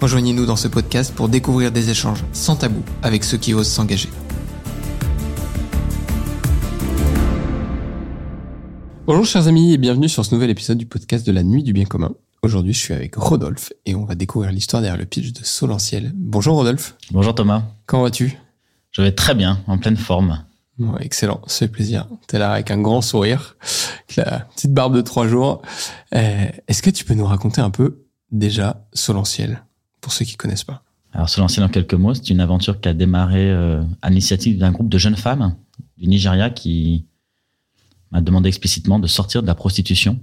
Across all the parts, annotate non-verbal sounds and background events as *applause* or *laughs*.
Rejoignez-nous dans ce podcast pour découvrir des échanges sans tabou avec ceux qui osent s'engager. Bonjour chers amis et bienvenue sur ce nouvel épisode du podcast de la Nuit du Bien Commun. Aujourd'hui, je suis avec Rodolphe et on va découvrir l'histoire derrière le pitch de Solentiel. Bonjour Rodolphe. Bonjour Thomas. Comment vas-tu? Je vais très bien, en pleine forme. Ouais, excellent, ça fait plaisir. T'es là avec un grand sourire, avec la petite barbe de trois jours. Euh, Est-ce que tu peux nous raconter un peu déjà Solentiel, pour ceux qui connaissent pas Alors Solentiel en quelques mots, c'est une aventure qui a démarré euh, à l'initiative d'un groupe de jeunes femmes du Nigeria qui m'a demandé explicitement de sortir de la prostitution.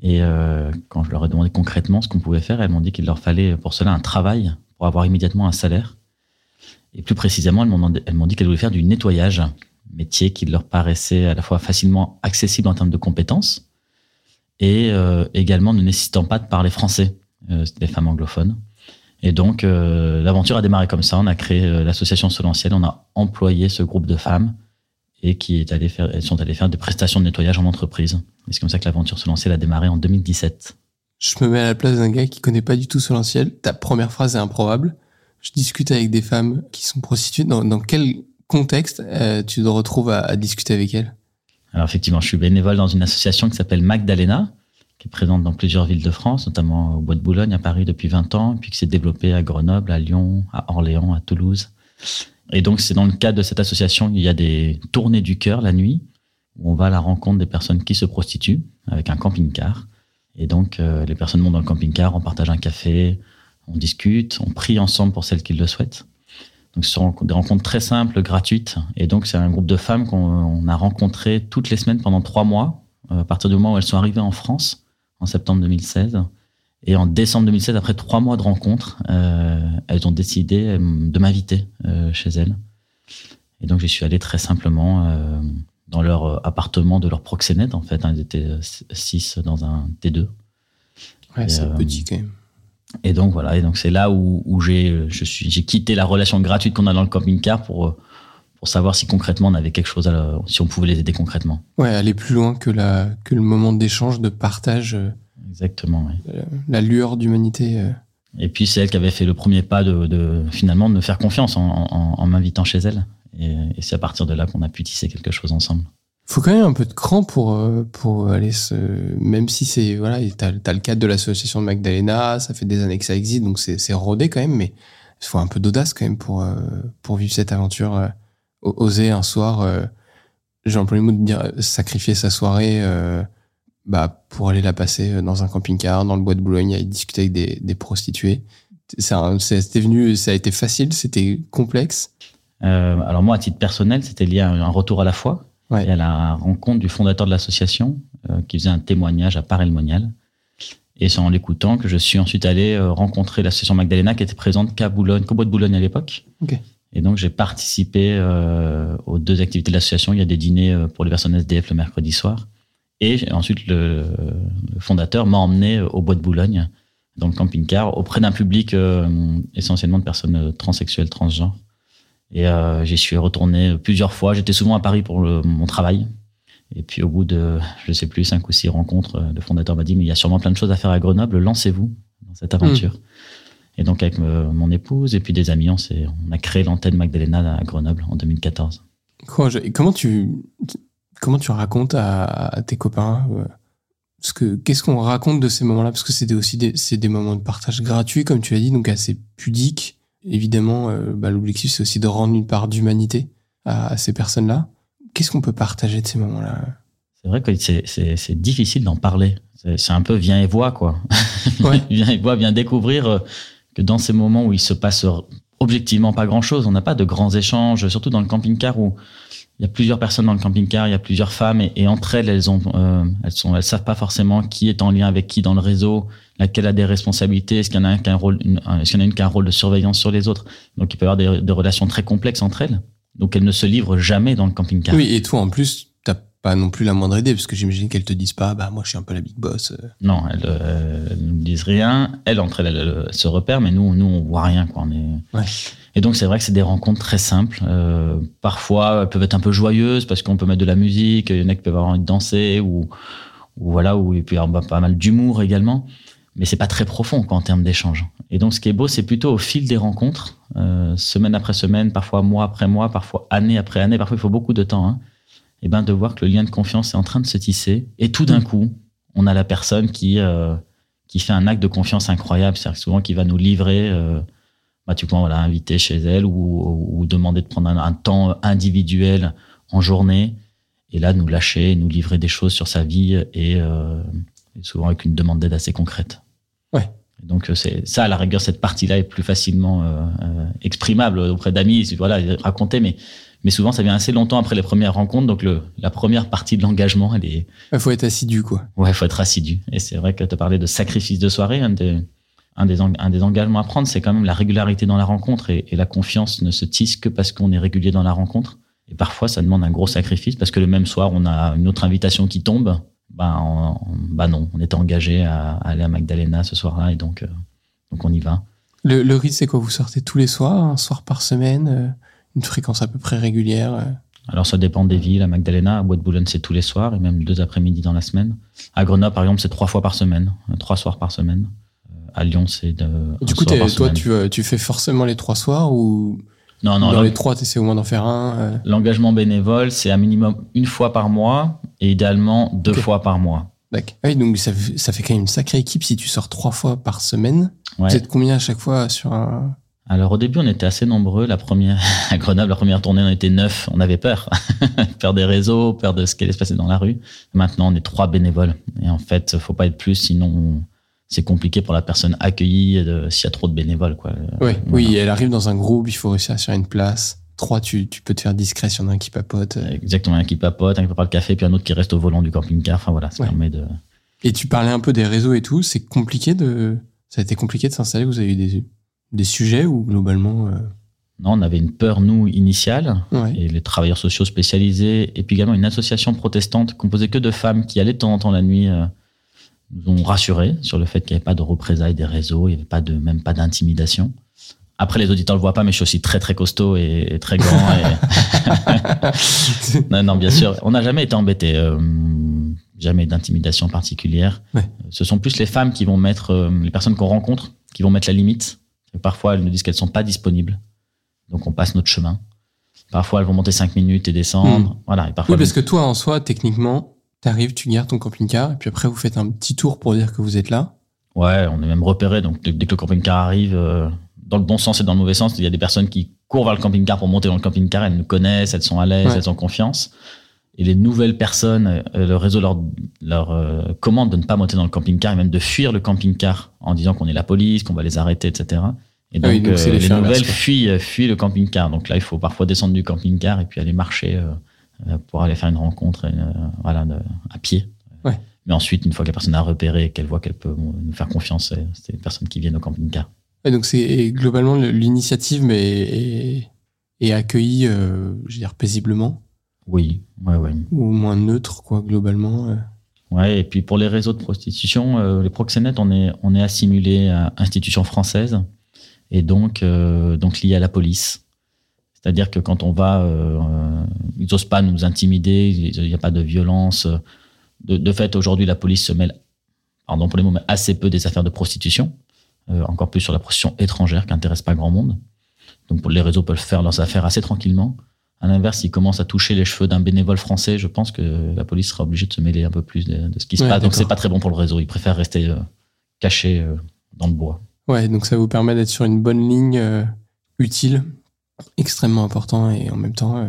Et euh, quand je leur ai demandé concrètement ce qu'on pouvait faire, elles m'ont dit qu'il leur fallait pour cela un travail pour avoir immédiatement un salaire. Et plus précisément, elles m'ont dit qu'elles voulaient faire du nettoyage, métier qui leur paraissait à la fois facilement accessible en termes de compétences et euh, également ne nécessitant pas de parler français. Euh, des femmes anglophones. Et donc, euh, l'aventure a démarré comme ça. On a créé euh, l'association Solentiel, on a employé ce groupe de femmes et qui est allé faire, elles sont allées faire des prestations de nettoyage en entreprise. Et c'est comme ça que l'aventure Solentiel a démarré en 2017. Je me mets à la place d'un gars qui connaît pas du tout Solentiel. Ta première phrase est improbable. Je discute avec des femmes qui sont prostituées. Dans, dans quel contexte euh, tu te retrouves à, à discuter avec elles? Alors effectivement, je suis bénévole dans une association qui s'appelle Magdalena, qui est présente dans plusieurs villes de France, notamment au Bois de Boulogne, à Paris depuis 20 ans, puis qui s'est développée à Grenoble, à Lyon, à Orléans, à Toulouse. Et donc c'est dans le cadre de cette association qu'il y a des tournées du cœur la nuit, où on va à la rencontre des personnes qui se prostituent avec un camping-car. Et donc euh, les personnes montent dans le camping-car, on partage un café, on discute, on prie ensemble pour celles qui le souhaitent. Donc, ce sont des rencontres très simples, gratuites. Et donc, c'est un groupe de femmes qu'on on a rencontré toutes les semaines pendant trois mois, euh, à partir du moment où elles sont arrivées en France, en septembre 2016. Et en décembre 2016, après trois mois de rencontres, euh, elles ont décidé euh, de m'inviter euh, chez elles. Et donc, j'y suis allé très simplement euh, dans leur appartement de leur proxénète, en fait. hein. Ils étaient six dans un T2. Ouais, Et, c'est petit quand même. Et donc voilà, et donc c'est là où, où j'ai je suis j'ai quitté la relation gratuite qu'on a dans le camping-car pour pour savoir si concrètement on avait quelque chose à la- si on pouvait les aider concrètement. Ouais, aller plus loin que la que le moment d'échange, de partage, euh, Exactement. ouais. la lueur d'humanité. euh. Et puis c'est elle qui avait fait le premier pas de, de finalement de me faire confiance en, en, en m'invitant chez elle. Et, et c'est à partir de là qu'on a pu tisser quelque chose ensemble. Faut quand même un peu de cran pour euh, pour aller se même si c'est voilà, t'as as le cadre de l'association de Magdalena, ça fait des années que ça existe, donc c'est rodé quand même, mais il faut un peu d'audace quand même pour euh, pour vivre cette aventure. Oser un soir, euh, j'ai employé le mot de dire euh, sacrifier sa soirée. euh, bah, pour aller la passer euh, dans un camping-car, dans le bois de Boulogne, aller discuter avec des, des prostituées. C'était venu, ça a été facile, c'était complexe. Euh, alors moi, à titre personnel, c'était lié à un retour à la foi Ouais. et à la rencontre du fondateur de l'association qui faisait un témoignage à Paray-le-Monial. Et c'est en l'écoutant que je suis ensuite allé rencontrer l'association Magdalena qui était présente qu'à Boulogne, qu'au Bois de Boulogne à l'époque. Et donc j'ai participé euh, aux deux activités de l'association. Il y a des dîners euh, pour les personnes SDF le mercredi soir. Et ensuite, le, fondateur m'a emmené au Bois de Boulogne, dans le camping-car, auprès d'un public euh, essentiellement de personnes euh, transsexuelles, transgenres. Et euh, j'y suis retourné plusieurs fois. J'étais souvent à Paris pour mon travail. Et puis au bout de, je sais plus, cinq ou six rencontres, euh, le fondateur m'a dit, mais il y a sûrement plein de choses à faire à Grenoble, lancez-vous dans cette aventure. Et donc avec euh, mon épouse et puis des amis, on, a créé l'antenne Magdalena à Grenoble en 2014. Quoi, je- comment tu comment tu racontes à, à tes copains euh, parce que qu'est-ce qu'on raconte de ces moments-là? Parce que c'était aussi des c'est des moments de partage gratuits comme tu l'as dit donc assez pudiques évidemment euh, bah, l'objectif c'est aussi de rendre une part d'humanité à, à ces personnes-là qu'est-ce qu'on peut partager de ces moments-là? C'est vrai que c'est- difficile d'en parler. C'est un peu viens et vois, quoi. Ouais. *laughs* viens et vois, viens découvrir euh, que dans ces moments où il se passe objectivement pas grand-chose, on n'a pas de grands échanges, surtout dans le camping-car où il y a plusieurs personnes dans le camping-car, il y a plusieurs femmes et, entre elles, elles ont, euh, elles sont, elles savent pas forcément qui est en lien avec qui dans le réseau. laquelle a des responsabilités, est-ce qu'il y en a un qui a un rôle, est-ce qu'il y en a une qui a un rôle de surveillance sur les autres. Donc il peut y avoir des, des relations très complexes entre elles. Donc elles ne se livrent jamais dans le camping-car. Oui, et toi, en plus, pas non plus la moindre idée, parce que j'imagine qu'elles te disent pas, bah, moi, je suis un peu la big boss. euh. Non, elles, euh, elles ne disent rien. Elles, entre elles, elles, elles se repèrent, mais nous, nous, on voit rien. Quoi. On est... Ouais. Et donc, c'est vrai que c'est des rencontres très simples. Euh, parfois, elles peuvent être un peu joyeuses parce qu'on peut mettre de la musique. Il y en a qui peuvent avoir envie de danser ou, ou voilà, ou il peut y avoir pas mal d'humour également. Mais c'est pas très profond quoi, en termes d'échange. Et donc, ce qui est beau, c'est plutôt au fil des rencontres, euh, semaine après semaine, parfois mois après mois, parfois année après année. Parfois, il faut beaucoup de temps. Hein, et ben, de voir que le lien de confiance est en train de se tisser. Et tout d'un coup, on a la personne qui euh, qui fait un acte de confiance incroyable, c'est-à-dire que souvent qui va nous livrer, euh, bah, tu peux voilà, inviter chez elle ou, ou demander de prendre un, un temps individuel en journée et là nous lâcher, nous livrer des choses sur sa vie et, euh, et souvent avec une demande d'aide assez concrète. Ouais. Donc euh, c'est ça à la rigueur cette partie-là est plus facilement euh, euh, exprimable auprès d'amis, voilà raconter, mais mais souvent ça vient assez longtemps après les premières rencontres, donc le, la première partie de l'engagement elle est Il faut être assidu, quoi. Ouais, faut être assidu. Et c'est vrai que tu parlais de sacrifice de soirée. Un des, un des, eng- un des engagements à prendre, c'est quand même la régularité dans la rencontre. Et, et la confiance ne se tisse que parce qu'on est régulier dans la rencontre. Et parfois, ça demande un gros sacrifice parce que le même soir, on a une autre invitation qui tombe. Ben, on- on- ben non, on était engagé à, à aller à Magdalena ce soir-là et donc, euh, donc on y va. Le, le rythme, c'est quoi Vous sortez tous les soirs, un soir par semaine, euh, une fréquence à peu près régulière euh Alors ça dépend des villes. À Magdalena, à Bois de Boulogne, c'est tous les soirs et même deux après-midi dans la semaine. À Grenoble, par exemple, c'est trois fois par semaine, euh, trois soirs par semaine. Euh, À Lyon, c'est de. Du coup, soir t'es- par toi, tu, tu fais forcément les trois soirs ou Non, non, dans les trois, t'essaies au moins d'en faire un L'engagement bénévole, c'est un minimum une fois par mois et idéalement deux fois par mois. D'accord. Ah Oui, donc ça, fait- ça fait quand même une sacrée équipe si tu sors trois fois par semaine. Ouais. Vous êtes combien à chaque fois sur un... Alors au début, on était assez nombreux. La première *laughs* à Grenoble, la première tournée, on était neuf. On avait peur, *laughs* peur des réseaux, peur de ce qui allait se passer dans la rue. Maintenant, on est trois bénévoles. Et en fait, faut pas être plus, sinon c'est compliqué pour la personne accueillie de- s'il y a trop de bénévoles. Quoi. Ouais, Voilà. Oui, elle arrive dans un groupe, il faut réussir à faire une place. Trois, tu, tu peux te faire discret s'il y en a un qui papote. euh. Exactement, un qui papote, un qui prépare le café, puis un autre qui reste au volant du camping-car. Enfin voilà, ça Ouais. permet de. Et tu parlais un peu des réseaux et tout. C'est compliqué de... Ça a été compliqué de s'installer Vous avez eu des, des sujets ou globalement... euh, Non, on avait une peur nous initiale. Ouais. et les travailleurs sociaux spécialisés, et puis également une association protestante composée que de femmes qui allaient de temps en temps la nuit euh, nous ont rassurés sur le fait qu'il n'y avait pas de représailles des réseaux, il n'y avait pas de, même pas d'intimidation. Après, les auditeurs ne le voient pas, mais je suis aussi très très costaud et, et très grand. et- *laughs* *laughs* non, non, bien sûr, on n'a jamais été embêtés, euh, jamais d'intimidation particulière. Ouais. Ce sont plus les femmes qui vont mettre, les personnes qu'on rencontre, qui vont mettre la limite. Parfois, elles nous disent qu'elles sont pas disponibles, donc on passe notre chemin. Parfois, elles vont monter 5 minutes et descendre. Voilà. Et parfois, Oui, parce que toi, en soi, techniquement, t'arrives, tu gardes ton camping-car, et puis après, vous faites un petit tour pour dire que vous êtes là. Ouais, on est même repéré. Donc, dès dès que le camping-car arrive, euh, dans le bon sens et dans le mauvais sens, il y a des personnes qui courent vers le camping-car pour monter dans le camping-car. Elles nous connaissent, elles sont à l'aise, Ouais. elles ont confiance. Et les nouvelles personnes, euh, le réseau leur, leur euh, commande de ne pas monter dans le camping-car et même de fuir le camping-car en disant qu'on est la police, qu'on va les arrêter, etc. Et Ah donc, oui, donc c'est euh, les nouvelles fuient, fuient le camping-car. Donc là, il faut parfois descendre du camping-car et puis aller marcher pour aller faire une rencontre voilà, à pied. Ouais. Mais ensuite, une fois que la personne a repéré et qu'elle voit qu'elle peut nous faire confiance, c'est- les personnes qui viennent au camping-car. Et donc, c'est globalement, le- l'initiative mais, est, est accueillie, euh, je veux dire, paisiblement, Oui, ouais, ouais. ou moins neutre, quoi, globalement. euh. Ouais, et puis pour les réseaux de prostitution, euh, les proxénètes, on est, on est assimilé à institution française et donc, euh, donc lié à la police. C'est-à-dire que quand on va, euh, ils n'osent pas nous intimider, il n'y a pas de violence. De, de fait, aujourd'hui, la police se mêle, pardon pour les mots, mais assez peu des affaires de prostitution, encore plus sur la prostitution étrangère qui n'intéresse pas grand monde. Donc les réseaux peuvent faire leurs affaires assez tranquillement. À l'inverse, s'ils commencent à toucher les cheveux d'un bénévole français, je pense que la police sera obligée de se mêler un peu plus de, de ce qui se Ouais, passe. Donc c'est pas très bon pour le réseau. Ils préfèrent rester euh, cachés euh, dans le bois. Ouais, donc ça vous permet d'être sur une bonne ligne euh, utile, extrêmement important, et en même temps... euh,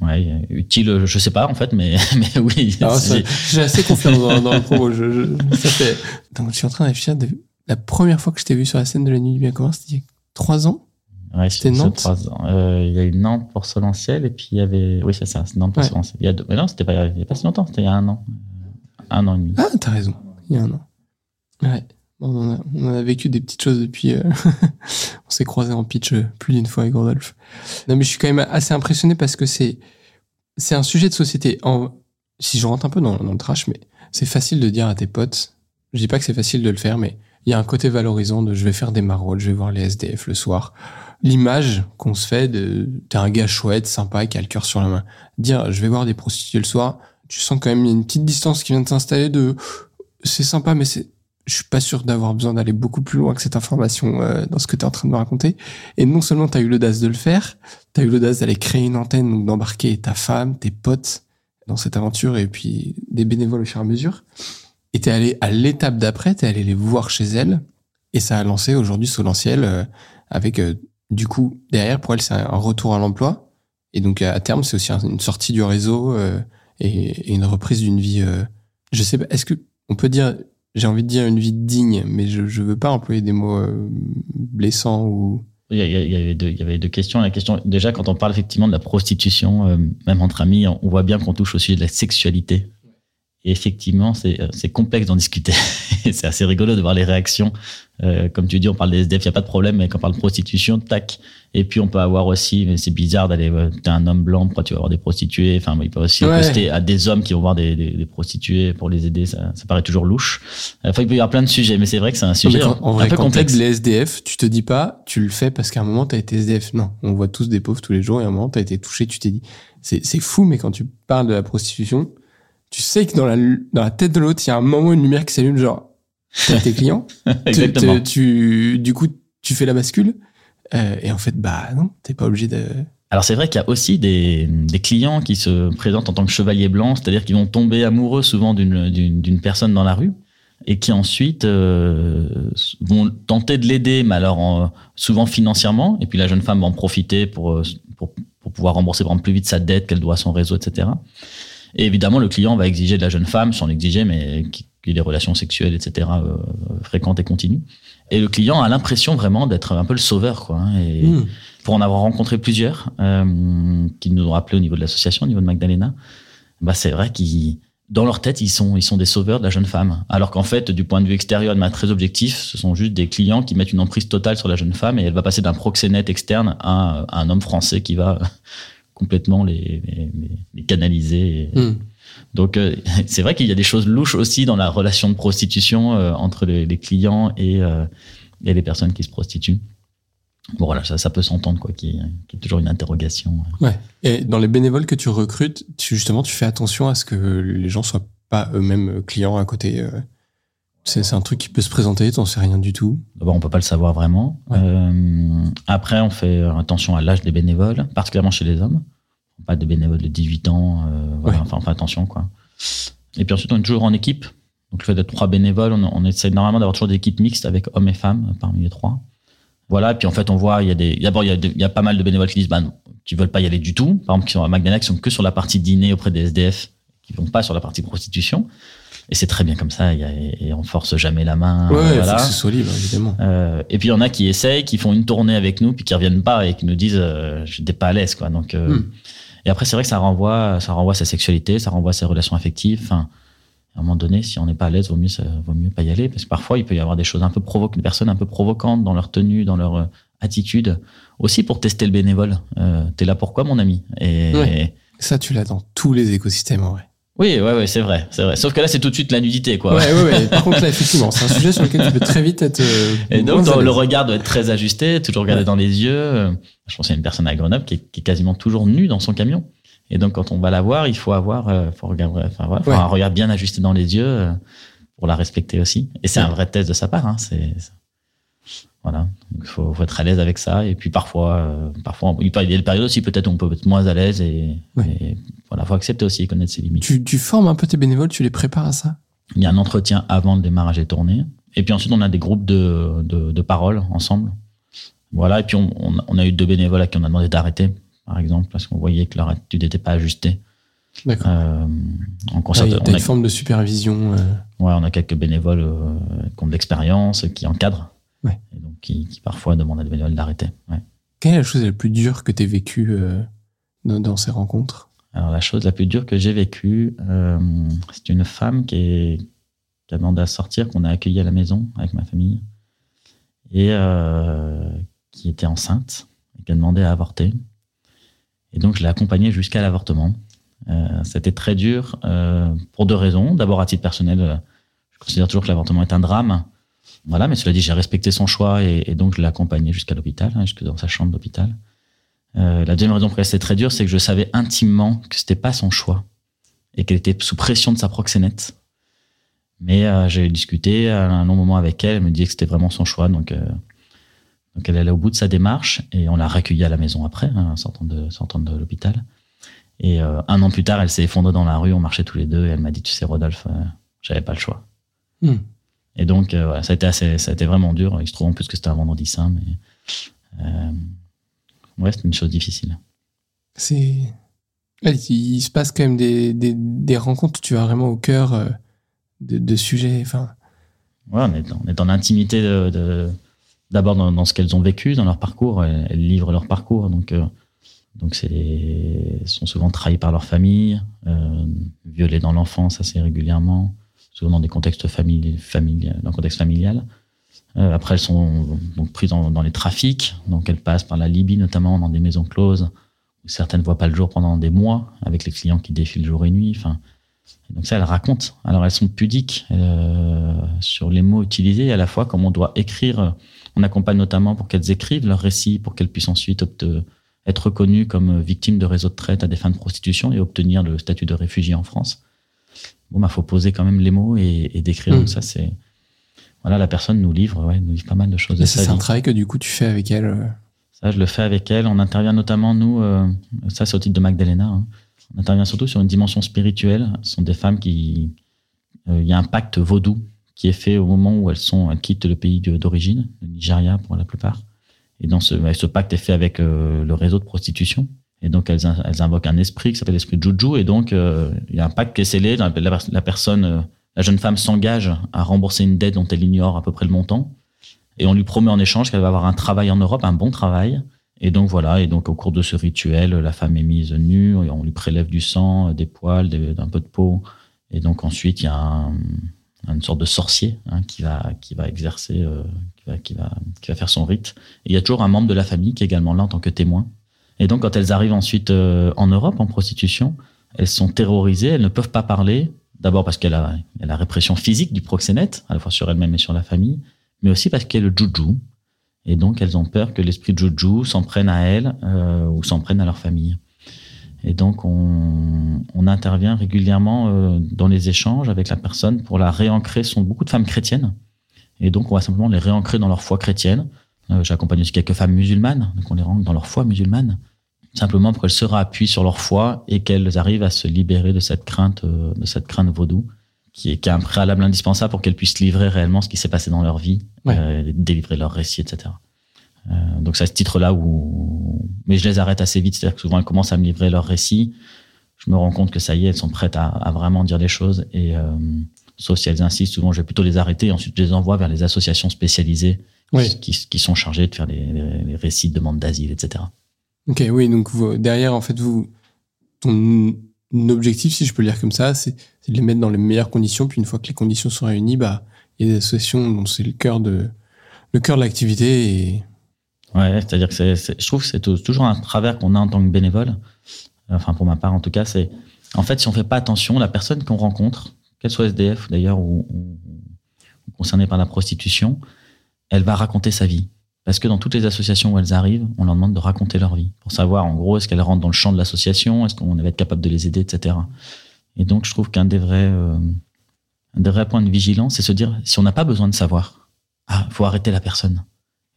Ouais, euh, utile, je sais pas en fait, mais, *laughs* mais oui. C'est- J'ai assez confiance dans, dans le propos. Je, je- ça fait... Donc, je suis en train. De... La première fois que je t'ai vu sur la scène de la nuit du bien commun, c'était il y a trois ans. Ouais, c'était Nantes. Euh, Il y a eu Nantes pour Solentiel et puis il y avait. Oui, c'est ça, c'est Nantes pour Ouais. Solentiel. Il y a deux... Mais non, c'était pas il y a pas si longtemps, c'était il y a un an. Un an et demi. Ah, t'as raison. Il y a un an. Ouais. On en, a, on a vécu des petites choses depuis. euh, *laughs* on s'est croisé en pitch euh, plus d'une fois avec Rodolphe. Non, mais je suis quand même assez impressionné parce que c'est c'est un sujet de société. En, si je rentre un peu dans, dans le trash, mais c'est facile de dire à tes potes. Je dis pas que c'est facile de le faire, mais il y a un côté valorisant de je vais faire des maraudes, je vais voir les SDF le soir. L'image qu'on se fait de t'es un gars chouette, sympa, qui a le cœur sur la main. Dire je vais voir des prostituées le soir, tu sens quand même une petite distance qui vient de s'installer de c'est sympa, mais c'est je suis pas sûr d'avoir besoin d'aller beaucoup plus loin que cette information euh, dans ce que tu es en train de me raconter. Et non seulement tu as eu l'audace de le faire, tu as eu l'audace d'aller créer une antenne, donc d'embarquer ta femme, tes potes dans cette aventure et puis des bénévoles au fur et à mesure. Et t'es allé à l'étape d'après, t'es allé les voir chez elles et ça a lancé aujourd'hui Solentiel euh, avec euh, du coup derrière pour elle c'est un retour à l'emploi et donc à terme c'est aussi un- une sortie du réseau euh, et, une reprise d'une vie. euh, je sais pas, est-ce que on peut dire j'ai envie de dire une vie digne, mais je je veux pas employer des mots euh, blessants ou Il y, a- y avait deux, il y avait deux questions. La question, déjà, quand on parle effectivement de la prostitution, euh, même entre amis, on voit bien qu'on touche au sujet de la sexualité. Et effectivement, c'est euh, c'est complexe d'en discuter. *laughs* C'est assez rigolo de voir les réactions. Euh, comme tu dis, on parle des SDF, il n'y a pas de problème, mais quand on parle de prostitution, tac. Et puis, on peut avoir aussi, mais c'est bizarre d'aller, euh, t'es un homme blanc, pourquoi tu vas voir des prostituées? Enfin, il peut aussi Ouais. opposer à des hommes qui vont voir des, des, des prostituées pour les aider. Ça, ça paraît toujours louche. Enfin, il peut y avoir plein de sujets, mais c'est vrai que c'est un sujet en un vrai, peu complexe. les SDF, tu te dis pas, tu le fais parce qu'à un moment t'as été SDF. Non, on voit tous des pauvres tous les jours et à un moment t'as été touché, tu t'es dit, c'est fou, mais quand tu parles de la prostitution, tu sais que dans la dans la tête de l'autre, il y a un moment une lumière qui s'allume, genre t'as tes clients, *laughs* Exactement. tu, tu- du coup tu fais la bascule euh, et en fait bah non, t'es pas obligé de. Alors c'est vrai qu'il y a aussi des, des clients qui se présentent en tant que chevaliers blancs, c'est-à-dire qu'ils vont tomber amoureux souvent d'une- personne dans la rue et qui ensuite euh, vont tenter de l'aider, mais alors en- souvent financièrement, et puis la jeune femme va en profiter pour, euh, pour, pour pouvoir rembourser par exemple, plus vite sa dette qu'elle doit à son réseau, etc. Et évidemment, le client va exiger de la jeune femme, sans l'exiger, mais qu'il ait des relations sexuelles, etc., euh, fréquentes et continues. Et le client a l'impression vraiment d'être un peu le sauveur, quoi. hein, et, Hmm. pour en avoir rencontré plusieurs euh, qui nous ont rappelé au niveau de l'association, au niveau de Magdalena, bah c'est vrai qu'ils, dans leur tête, ils sont, ils sont des sauveurs de la jeune femme. Alors qu'en fait, du point de vue extérieur, de manière très objectif, ce sont juste des clients qui mettent une emprise totale sur la jeune femme et elle va passer d'un proxénète externe à, à un homme français qui va complètement les, les, les- les canaliser. et- Hmm. donc euh, *laughs* c'est vrai qu'il y a des choses louches aussi dans la relation de prostitution euh, entre les, les clients et, euh, et les personnes qui se prostituent. Bon voilà, ça, ça peut s'entendre quoi, qui qui est toujours une interrogation. Ouais. Et dans les bénévoles que tu recrutes, tu, justement, tu fais attention à ce que les gens soient pas eux-mêmes clients à côté. Euh. C'est un truc qui peut se présenter, t'en sais rien du tout. D'abord, on peut pas le savoir vraiment. Ouais. Euh, après, on fait attention à l'âge des bénévoles, particulièrement chez les hommes. Pas de bénévoles de 18 ans. euh, voilà, Ouais. enfin, on fait attention quoi. Et puis ensuite, on est toujours en équipe. Donc le fait d'être trois bénévoles, on, on essaie normalement d'avoir toujours des équipes mixtes avec hommes et femmes euh, parmi les trois. Voilà, et puis en fait, on voit, il y a des, d'abord, il y a, des- il y a pas mal de bénévoles qui disent, bah, non, qui veulent pas y aller du tout. Par exemple, qui sont à McDonald's, qui sont que sur la partie dîner auprès des SDF, qui vont pas sur la partie prostitution. Et c'est très bien comme ça, y a- et on force jamais la main. Ouais, il voilà. faut que ce soit libre, évidemment. Euh, et puis il y en a qui essayent, qui font une tournée avec nous, puis qui reviennent pas et qui nous disent euh, j'étais pas à l'aise quoi. Donc euh, Hmm. et après c'est vrai que ça renvoie, ça renvoie à sa sexualité, ça renvoie à ses relations affectives. Enfin, à un moment donné, si on n'est pas à l'aise, vaut mieux ça, vaut mieux pas y aller parce que parfois il peut y avoir des choses un peu provoquantes, des personnes un peu provocantes dans leur tenue, dans leur euh, attitude, aussi pour tester le bénévole. Euh, T'es là pourquoi mon ami? Et Ouais. Ça, tu l'as dans tous les écosystèmes, en vrai. Oui, ouais, ouais, c'est vrai, c'est vrai. Sauf que là c'est tout de suite la nudité quoi. Ouais, ouais, ouais. Par contre, là, *laughs* effectivement, c'est un sujet sur lequel tu peux très vite être. euh, Et donc, à dans- le regard doit être très ajusté, toujours regarder Ouais. dans les yeux. Je pense qu'il y a une personne à Grenoble qui est, qui est quasiment toujours nue dans son camion. Et donc, quand on va la voir, il faut avoir, euh, faut regarder, enfin, voilà, faut Ouais. un regard bien ajusté dans les yeux euh, pour la respecter aussi. Et c'est un vrai test de sa part. Hein, c'est- voilà, il faut, faut être à l'aise avec ça. Et puis parfois, euh, parfois, il peut y a des périodes aussi peut-être où on peut être moins à l'aise et, Ouais. et voilà, faut accepter aussi et connaître ses limites. Tu, tu formes un peu tes bénévoles, tu les prépares à ça? Il y a un entretien avant le démarrage des tournées. Et puis ensuite, on a des groupes de, de, de paroles ensemble. Voilà. Et puis, on, on, on a eu deux bénévoles à qui on a demandé d'arrêter, par exemple, parce qu'on voyait que leur attitude n'était pas ajustée. D'accord. Euh, en Ah, concert, il y a- on, a, une forme de supervision. euh, ouais, on a quelques bénévoles euh, qui ont de l'expérience, qui encadrent. Ouais. Et donc, qui, qui parfois demandent à des bénévoles d'arrêter. Ouais. Quelle est la chose la plus dure que t'aies vécue euh, dans, dans ces rencontres? Alors, la chose la plus dure que j'ai vécue, euh, c'est une femme qui est, qui a demandé à sortir, qu'on a accueilli à la maison avec ma famille, et euh, qui était enceinte, et qui a demandé à avorter. Et donc, je l'ai accompagnée jusqu'à l'avortement. C'était très dur pour deux raisons. D'abord, à titre personnel, je considère toujours que l'avortement est un drame. Voilà, mais cela dit, j'ai respecté son choix et, donc je l'ai accompagnée jusqu'à l'hôpital, hein, jusque dans sa chambre d'hôpital. Euh, la deuxième raison pour laquelle c'était très dur, c'est que je savais intimement que c'était pas son choix et qu'elle était sous pression de sa proxénète. Mais euh, j'ai discuté un long moment avec elle. Elle me disait que c'était vraiment son choix, donc euh, donc elle allait au bout de sa démarche et on l'a recueillie à la maison après, hein, sortant de sortant de l'hôpital. Et un an plus tard, elle s'est effondrée dans la rue. On marchait tous les deux et elle m'a dit, tu sais, Rodolphe, j'avais pas le choix. Hmm. Et donc, euh, voilà, ça a été assez, ça a été vraiment dur. Il se trouve en plus que c'était un vendredi saint, mais euh, ouais, c'était une chose difficile. C'est. Il se passe quand même des, des, des rencontres tu vas vraiment au cœur euh, de, de sujets. Enfin, Ouais, on est dans, on est dans l'intimité de, d'abord dans, dans ce qu'elles ont vécu, dans leur parcours. Elles, elles livrent leur parcours, donc euh, donc c'est elles sont souvent trahies par leur famille, violées dans l'enfance assez régulièrement, souvent dans des contextes famili- famili- dans un contexte familial. Euh, après, elles sont prises dans, les trafics, donc elles passent par la Libye notamment dans des maisons closes où certaines ne voient pas le jour pendant des mois avec les clients qui défilent jour et nuit. Enfin, donc ça, elles racontent. Alors elles sont pudiques euh, sur les mots utilisés, et à la fois comme on doit écrire. On accompagne notamment pour qu'elles écrivent leur récit, pour qu'elles puissent ensuite être reconnues comme victimes de réseaux de traite à des fins de prostitution et obtenir le statut de réfugié en France. Bon, bah faut poser quand même les mots et, et décrire. Mm. Donc ça, c'est voilà, la personne nous livre, ouais, nous livre pas mal de choses et c'est un travail que du coup tu fais avec elle. euh, Ça, je le fais avec elle. On intervient notamment, nous, euh, ça c'est au titre de Magdalena, hein. on intervient surtout sur une dimension spirituelle. Ce sont des femmes qui... euh, Il y a un pacte vaudou qui est fait au moment où elles, sont, elles quittent le pays d'origine, le Nigeria pour la plupart. Et dans ce, pacte est fait avec euh, le réseau de prostitution. Et donc elles, in- elles invoquent un esprit qui s'appelle l'esprit Juju. Et donc euh, il y a un pacte qui est scellé. La, personne, euh, la jeune femme s'engage à rembourser une dette dont elle ignore à peu près le montant. Et on lui promet en échange qu'elle va avoir un travail en Europe, un bon travail. Et donc voilà, et donc au cours de ce rituel, la femme est mise nue, on lui prélève du sang, des poils, des- un peu de peau. Et donc ensuite, il y a un- une sorte de sorcier hein, qui, va, qui va exercer, euh, qui, va, qui, va, qui va faire son rite. Et il y a toujours un membre de la famille qui est également là en tant que témoin. Et donc quand elles arrivent ensuite euh, en Europe en prostitution, elles sont terrorisées, elles ne peuvent pas parler. D'abord parce qu'elle a, a la répression physique du proxénète, à la fois sur elle-même et sur la famille, mais aussi parce y a le juju. Et donc, elles ont peur que l'esprit Juju s'en prenne à elles euh, ou s'en prenne à leur famille. Et donc, on, on intervient régulièrement euh, dans les échanges avec la personne pour la réancrer. Ce sont beaucoup de femmes chrétiennes. Et donc, on va simplement les réancrer dans leur foi chrétienne. Euh, J'accompagne aussi quelques femmes musulmanes. Donc, on les rentre dans leur foi musulmane. Simplement pour qu'elles se réappuient sur leur foi et qu'elles arrivent à se libérer de cette crainte, euh, de cette crainte vaudou, qui est, qui est un préalable indispensable pour qu'elles puissent livrer réellement ce qui s'est passé dans leur vie, Ouais. euh, délivrer leur récit, etc. Euh, donc c'est à ce titre-là où, mais je les arrête assez vite, c'est-à-dire que souvent elles commencent à me livrer leur récit. Je me rends compte que ça y est, elles sont prêtes à, à vraiment dire des choses et euh, sauf si elles insistent, souvent je vais plutôt les arrêter et ensuite je les envoie vers les associations spécialisées qui, qui sont chargées de faire les, récits de demandes d'asile, etc. Ok, oui, donc derrière, en fait, vous, ton objectif, si je peux le dire comme ça, c'est de les mettre dans les meilleures conditions. Puis une fois que les conditions sont réunies, bah, il y a des associations dont c'est le cœur de l'activité. Et Ouais, c'est-à-dire que je trouve que c'est tou- toujours un travers qu'on a en tant que bénévole. Enfin, pour ma part, en tout cas, c'est en fait, si on fait pas attention, la personne qu'on rencontre, qu'elle soit SDF d'ailleurs ou- ou concernée par la prostitution, elle va raconter sa vie. Parce que dans toutes les associations où elles arrivent, on leur demande de raconter leur vie pour savoir, en gros, est-ce qu'elles rentrent dans le champ de l'association, est-ce qu'on va être capable de les aider, etc. Et donc, je trouve qu'un des vrais, euh, un des vrais points de vigilance, c'est se dire, si on n'a pas besoin de savoir, ah, faut arrêter la personne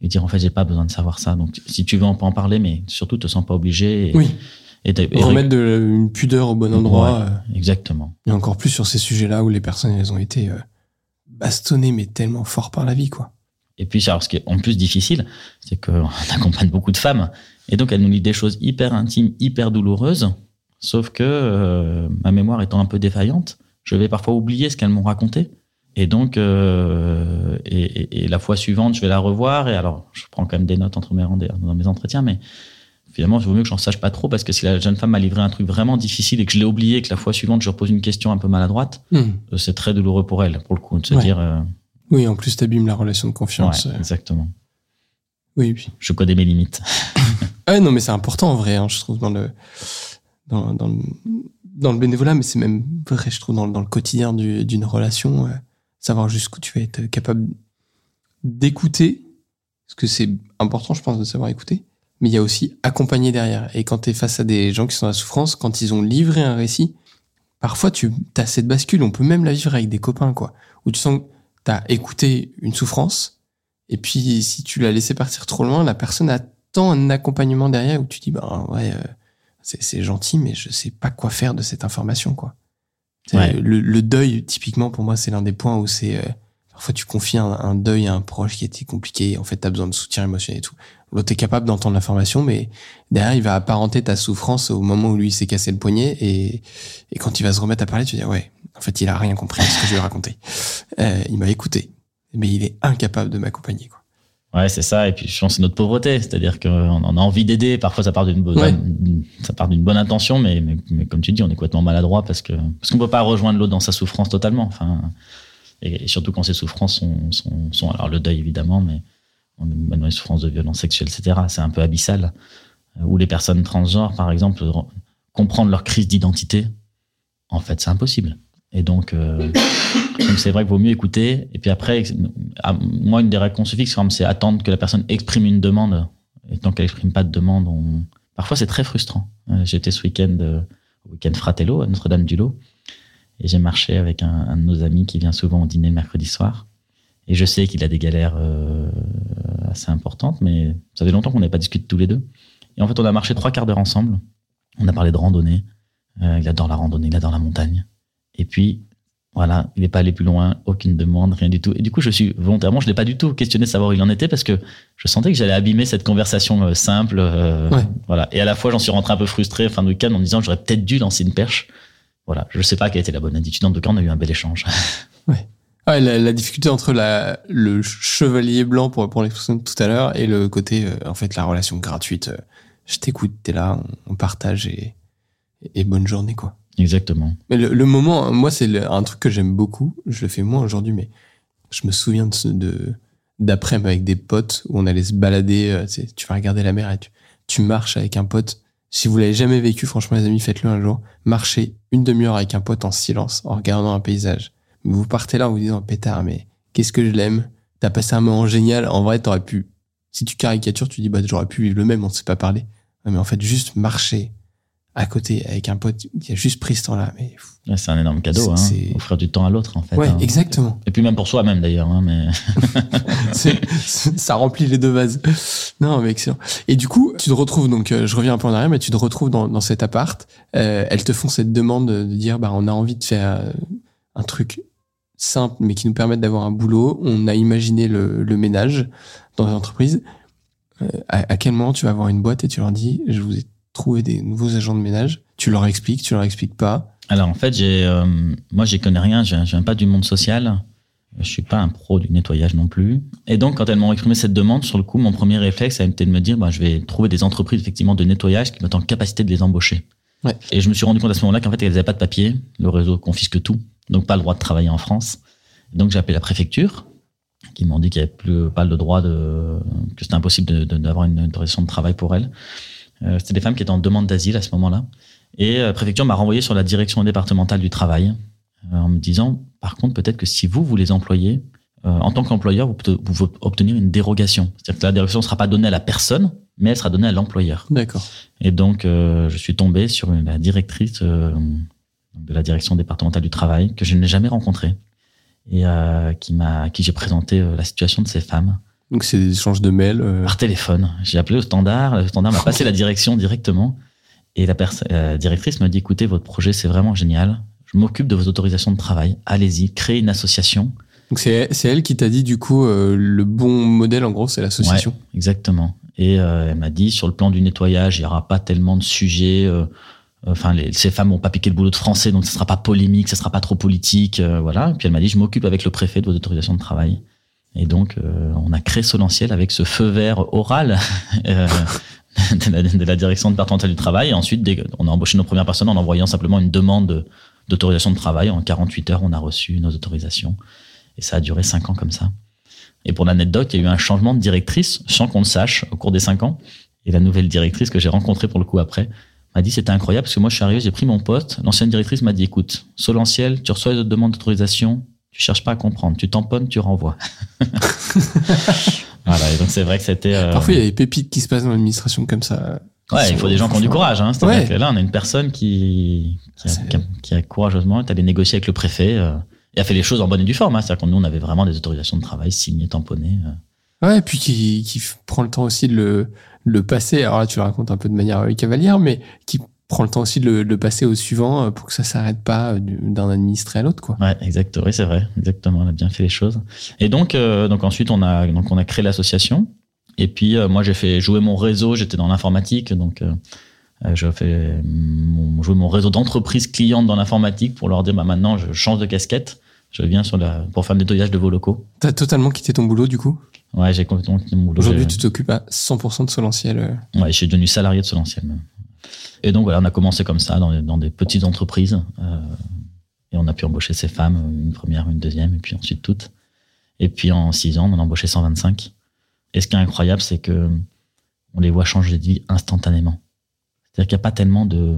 et dire en fait j'ai pas besoin de savoir ça donc si tu veux on peut en parler mais surtout te sens pas obligé et, oui, et remettre de, une pudeur au bon endroit. Ouais. euh, exactement et encore plus sur ces sujets-là où les personnes, elles ont été euh, bastonnées, mais tellement fort par la vie, quoi. Et puis alors ce qui est en plus difficile c'est qu'on *laughs* accompagne beaucoup de femmes et donc elles nous lisent des choses hyper intimes hyper douloureuses sauf que euh, ma mémoire étant un peu défaillante je vais parfois oublier ce qu'elles m'ont raconté et donc euh, et, et- et la fois suivante je vais la revoir et alors je prends quand même des notes entre mes dans mes entretiens mais finalement, il vaut mieux que j'en sache pas trop parce que si la jeune femme m'a livré un truc vraiment difficile et que je l'ai oublié et que la fois suivante, je repose une question un peu maladroite, Hmm. euh, c'est très douloureux pour elle, pour le coup, de se Ouais. dire. euh, Oui, en plus, t'abîmes la relation de confiance. ouais, euh, exactement. Oui, puis. Je connais mes limites. *laughs* Ah non, mais c'est important en vrai, hein, je trouve, dans le, dans, dans le, dans le bénévolat, mais c'est même vrai, je trouve, dans, dans le quotidien du- d'une relation, euh, savoir jusqu'où tu vas être capable d'écouter, parce que c'est important, je pense, de savoir écouter, mais il y a aussi accompagner derrière. Et quand tu es face à des gens qui sont dans la souffrance, quand ils ont livré un récit, parfois tu as cette bascule, on peut même la vivre avec des copains, quoi, où tu sens que tu as écouté une souffrance, et puis si tu l'as laissé partir trop loin, la personne attend un accompagnement derrière où tu dis, bah ouais, euh, c'est gentil, mais je sais pas quoi faire de cette information, quoi. C'est- Ouais. Le, le deuil, typiquement, pour moi, c'est l'un des points où c'est. euh, parfois, tu confies un, un deuil à un proche qui était compliqué. En fait, tu as besoin de soutien émotionnel et tout. L'autre est capable d'entendre l'information, mais derrière, il va apparenter ta souffrance au moment où lui s'est cassé le poignet. Et, et quand il va se remettre à parler, tu vas dire, ouais, en fait, il a rien compris à ce que je lui ai raconté. Euh, il m'a écouté, mais il est incapable de m'accompagner, quoi. Ouais, c'est ça. Et puis, je pense c'est notre pauvreté. C'est-à-dire qu'on on a envie d'aider. Parfois, ça part d'une bonne, Ouais. ça part d'une bonne intention, mais, mais, mais comme tu dis, on est complètement maladroit parce que, parce qu'on peut pas rejoindre l'autre dans sa souffrance totalement. Enfin, et, surtout quand ces souffrances sont, alors le deuil évidemment, mais dans les souffrances de violence sexuelle, etc. C'est un peu abyssal. Ou les personnes transgenres, par exemple, re- comprendre leur crise d'identité, en fait, c'est impossible. Et donc, euh, *coughs* c'est vrai qu'il vaut mieux écouter. Et puis après, moi, une des règles qu'on se fixe, quand même, c'est attendre que la personne exprime une demande. Et tant qu'elle exprime pas de demande, parfois c'est très frustrant. Euh, J'étais ce week-end, euh, au week-end Fratello, à Notre-Dame-du-Lot, et j'ai marché avec un, un de nos amis qui vient souvent au dîner le mercredi soir. Et je sais qu'il a des galères euh, assez importantes, mais ça fait longtemps qu'on n'avait pas discuté tous les deux. Et en fait, on a marché trois quarts d'heure ensemble. On a parlé de randonnée. Euh, il adore la randonnée, il adore la montagne. Et puis, voilà, il n'est pas allé plus loin, aucune demande, rien du tout. Et du coup, je suis volontairement, je l'ai pas du tout questionné de savoir où il en était parce que je sentais que j'allais abîmer cette conversation euh, simple. euh, Ouais. Voilà. Et à la fois, j'en suis rentré un peu frustré fin de week-end en me disant j'aurais peut-être dû lancer une perche. Voilà. Je sais pas quelle était la bonne attitude. En tout cas, on a eu un bel échange. *laughs* Ah, la, la difficulté entre la, le chevalier blanc, pour répondre à l'expression de tout à l'heure, et le côté, euh, en fait, la relation gratuite. euh, je t'écoute, t'es là, on, on partage et, et bonne journée, quoi. Exactement. Mais le, le moment, moi, c'est un truc que j'aime beaucoup. Je le fais moins aujourd'hui, mais je me souviens de, ce- de d'après-midi avec des potes où on allait se balader. euh, tu, sais, tu vas regarder la mer et tu, tu marches avec un pote. Si vous l'avez jamais vécu, franchement, les amis, faites-le un jour. Marchez une demi-heure avec un pote en silence, en regardant un paysage. Vous partez là en vous disant, pétard, mais qu'est-ce que je l'aime. T'as passé un moment génial. En vrai, t'aurais pu, si tu caricatures, tu dis, bah, j'aurais pu vivre le même, on ne s'est pas parlé. Ouais, mais en fait, juste marcher à côté avec un pote qui a juste pris ce temps-là. Mais Ouais, C'est un énorme cadeau. Hein, C'est- offrir du temps à l'autre, en fait. ouais, hein. exactement. Et puis même pour soi-même d'ailleurs. Hein, mais *laughs* ça remplit les deux bases. Non, mais excellent. Et du coup, tu te retrouves donc, euh, je reviens un peu en arrière, mais tu te retrouves dans, dans cet appart. Euh, elles te font cette demande de dire, bah, on a envie de faire euh, un truc simple, mais qui nous permette d'avoir un boulot. On a imaginé le, le ménage dans une entreprise. Euh, à, à quel moment tu vas avoir une boîte et tu leur dis, je vous ai trouvé des nouveaux agents de ménage. Tu leur expliques, tu leur expliques pas. Alors en fait, j'ai, euh, moi, j'y connais rien. Je, viens pas du monde social. Je suis pas un pro du nettoyage non plus. Et donc, quand elles m'ont exprimé cette demande, sur le coup, mon premier réflexe a été de me dire, bah, je vais trouver des entreprises effectivement de nettoyage qui m'ont en capacité de les embaucher. Ouais. Et je me suis rendu compte à ce moment-là qu'en fait, elles n'avaient pas de papier. Le réseau confisque tout, donc pas le droit de travailler en France. Donc j'ai appelé la préfecture, qui m'ont dit qu'il n'y avait plus pas le droit de, que c'était impossible de- de- d'avoir une autorisation de travail pour elles. Euh, c'était des femmes qui étaient en demande d'asile à ce moment-là. Et euh, la préfecture m'a renvoyé sur la direction départementale du travail euh, en me disant, par contre, peut-être que si vous, vous les employez, euh, en tant qu'employeur, vous pouvez vous pouvez obtenir une dérogation. C'est-à-dire que la dérogation ne sera pas donnée à la personne, mais elle sera donnée à l'employeur. D'accord. Et donc, euh, je suis tombé sur une- la directrice euh, de la direction départementale du travail que je n'ai jamais rencontrée et euh, qui m'a, à qui j'ai présenté euh, la situation de ces femmes Donc c'est des échanges de mails. euh, par téléphone. J'ai appelé au standard, le standard m'a passé la direction directement et la, la directrice m'a dit écoutez, votre projet c'est vraiment génial. Je m'occupe de vos autorisations de travail. Allez-y, créez une association. Donc c'est elle qui t'a dit du coup euh, le bon modèle en gros c'est l'association. Ouais, exactement. Et euh, elle m'a dit sur le plan du nettoyage, il y aura pas tellement de sujets. euh, Enfin, les, ces femmes n'ont pas piqué le boulot de français, donc ce sera pas polémique, ce sera pas trop politique, euh, voilà. Et puis elle m'a dit, je m'occupe avec le préfet de vos autorisations de travail. Et donc, euh, on a créé Solentiel avec ce feu vert oral. *laughs* Euh, de, la, de la direction départementale du travail. Et ensuite, dès on a embauché nos premières personnes en envoyant simplement une demande de- d'autorisation de travail. En 48 heures, on a reçu nos autorisations. Et ça a duré 5 ans comme ça. Et pour l'anecdote, il y a eu un changement de directrice sans qu'on le sache au cours des 5 ans. Et la nouvelle directrice que j'ai rencontrée pour le coup après m'a dit c'était incroyable parce que moi je suis arrivé, j'ai pris mon poste. L'ancienne directrice m'a dit écoute, Solentiel, tu reçois les demandes d'autorisation, tu cherches pas à comprendre, tu tamponnes, tu renvoies. *laughs* *laughs* voilà, et donc c'est vrai que c'était. euh, Parfois, il y a des pépites qui se passent dans l'administration comme ça. Ouais, il faut des gens qui ont du courage. Hein. Ouais. que là, on a une personne qui, qui, a, qui a- qui a courageusement est allée négocier avec le préfet euh, et a fait les choses en bonne et due forme. Hein. C'est-à-dire que nous, on avait vraiment des autorisations de travail signées, tamponnées. euh. Ouais, et puis qui, prend le temps aussi de le, le passer. Alors là, tu le racontes un peu de manière cavalière, mais qui prend le temps aussi de le, de le passer au suivant euh, pour que ça s'arrête pas euh, du- d'un administré à l'autre, quoi. Ouais, exact. Oui, c'est vrai. Exactement. On a bien fait les choses. Et donc, euh, donc ensuite, on a, donc on a créé l'association. Et puis, euh, moi, j'ai fait jouer mon réseau. J'étais dans l'informatique. Donc, euh, je fais mon, jouer mon réseau d'entreprises clientes dans l'informatique pour leur dire, bah, maintenant, je change de casquette. Je viens sur la, pour faire le nettoyage de vos locaux. T'as totalement quitté ton boulot, du coup? Ouais, j'ai complètement quitté mon boulot. Aujourd'hui, tu t'occupes à 100% de Solentiel. Ouais, je suis devenu salarié de Solentiel. même. Et donc voilà, on a commencé comme ça dans des, petites entreprises. euh, et on a pu embaucher ces femmes, une première, une deuxième, et puis ensuite toutes. Et puis en six ans, on en a embauché 125. Et ce qui est incroyable, c'est que on les voit changer de vie instantanément. C'est-à-dire qu'il n'y a pas tellement de.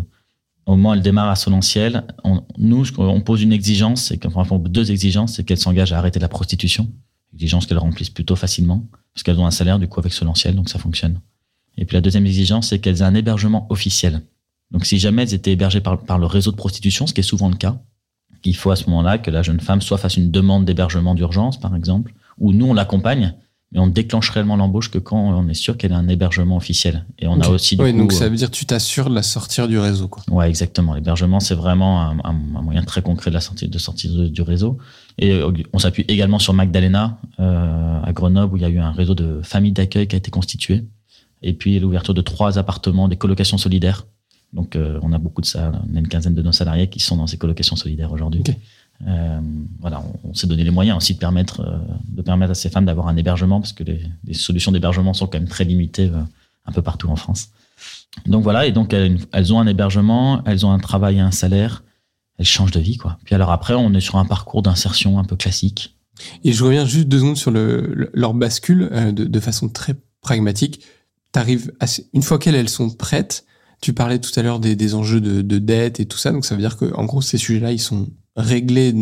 Au moment où elles démarrent à Solentiel, on, nous, on pose une exigence, c'est qu'on enfin, deux exigences, c'est qu'elles s'engagent à arrêter la prostitution. Exigence qu'elles remplissent plutôt facilement, parce qu'elles ont un salaire du coup avec Solentiel, donc ça fonctionne. Et puis la deuxième exigence, c'est qu'elles aient un hébergement officiel. Donc si jamais elles étaient hébergées par, par le réseau de prostitution, ce qui est souvent le cas, il faut à ce moment-là que la jeune femme soit fasse une demande d'hébergement d'urgence, par exemple, ou nous on l'accompagne, mais on déclenche réellement l'embauche que quand on est sûr qu'elle a un hébergement officiel. Et on a aussi du coup, donc euh, ça veut dire que tu t'assures de la sortir du réseau, quoi. Ouais, exactement. L'hébergement, c'est vraiment un, moyen très concret de la sortie de sortie de- du réseau. Et euh, on s'appuie également sur Magdalena euh, à Grenoble où il y a eu un réseau de familles d'accueil qui a été constitué. Et puis l'ouverture de trois appartements, des colocations solidaires. Donc euh, on a beaucoup de ça. On a une quinzaine de nos salariés qui sont dans ces colocations solidaires aujourd'hui. Euh, voilà, on, on s'est donné les moyens aussi de permettre euh, de permettre à ces femmes d'avoir un hébergement parce que les, les solutions d'hébergement sont quand même très limitées un peu partout en France. Donc voilà, et donc elles, elles ont un hébergement, elles ont un travail et un salaire, elles changent de vie quoi. Puis alors après, on est sur un parcours d'insertion un peu classique. Et je reviens juste deux secondes sur le, le- leur bascule de, de façon très pragmatique. T'arrives assez- une fois qu'elles elles sont prêtes. Tu parlais tout à l'heure des, des enjeux de, de dette et tout ça, donc ça veut dire que en gros ces sujets-là ils sont réglés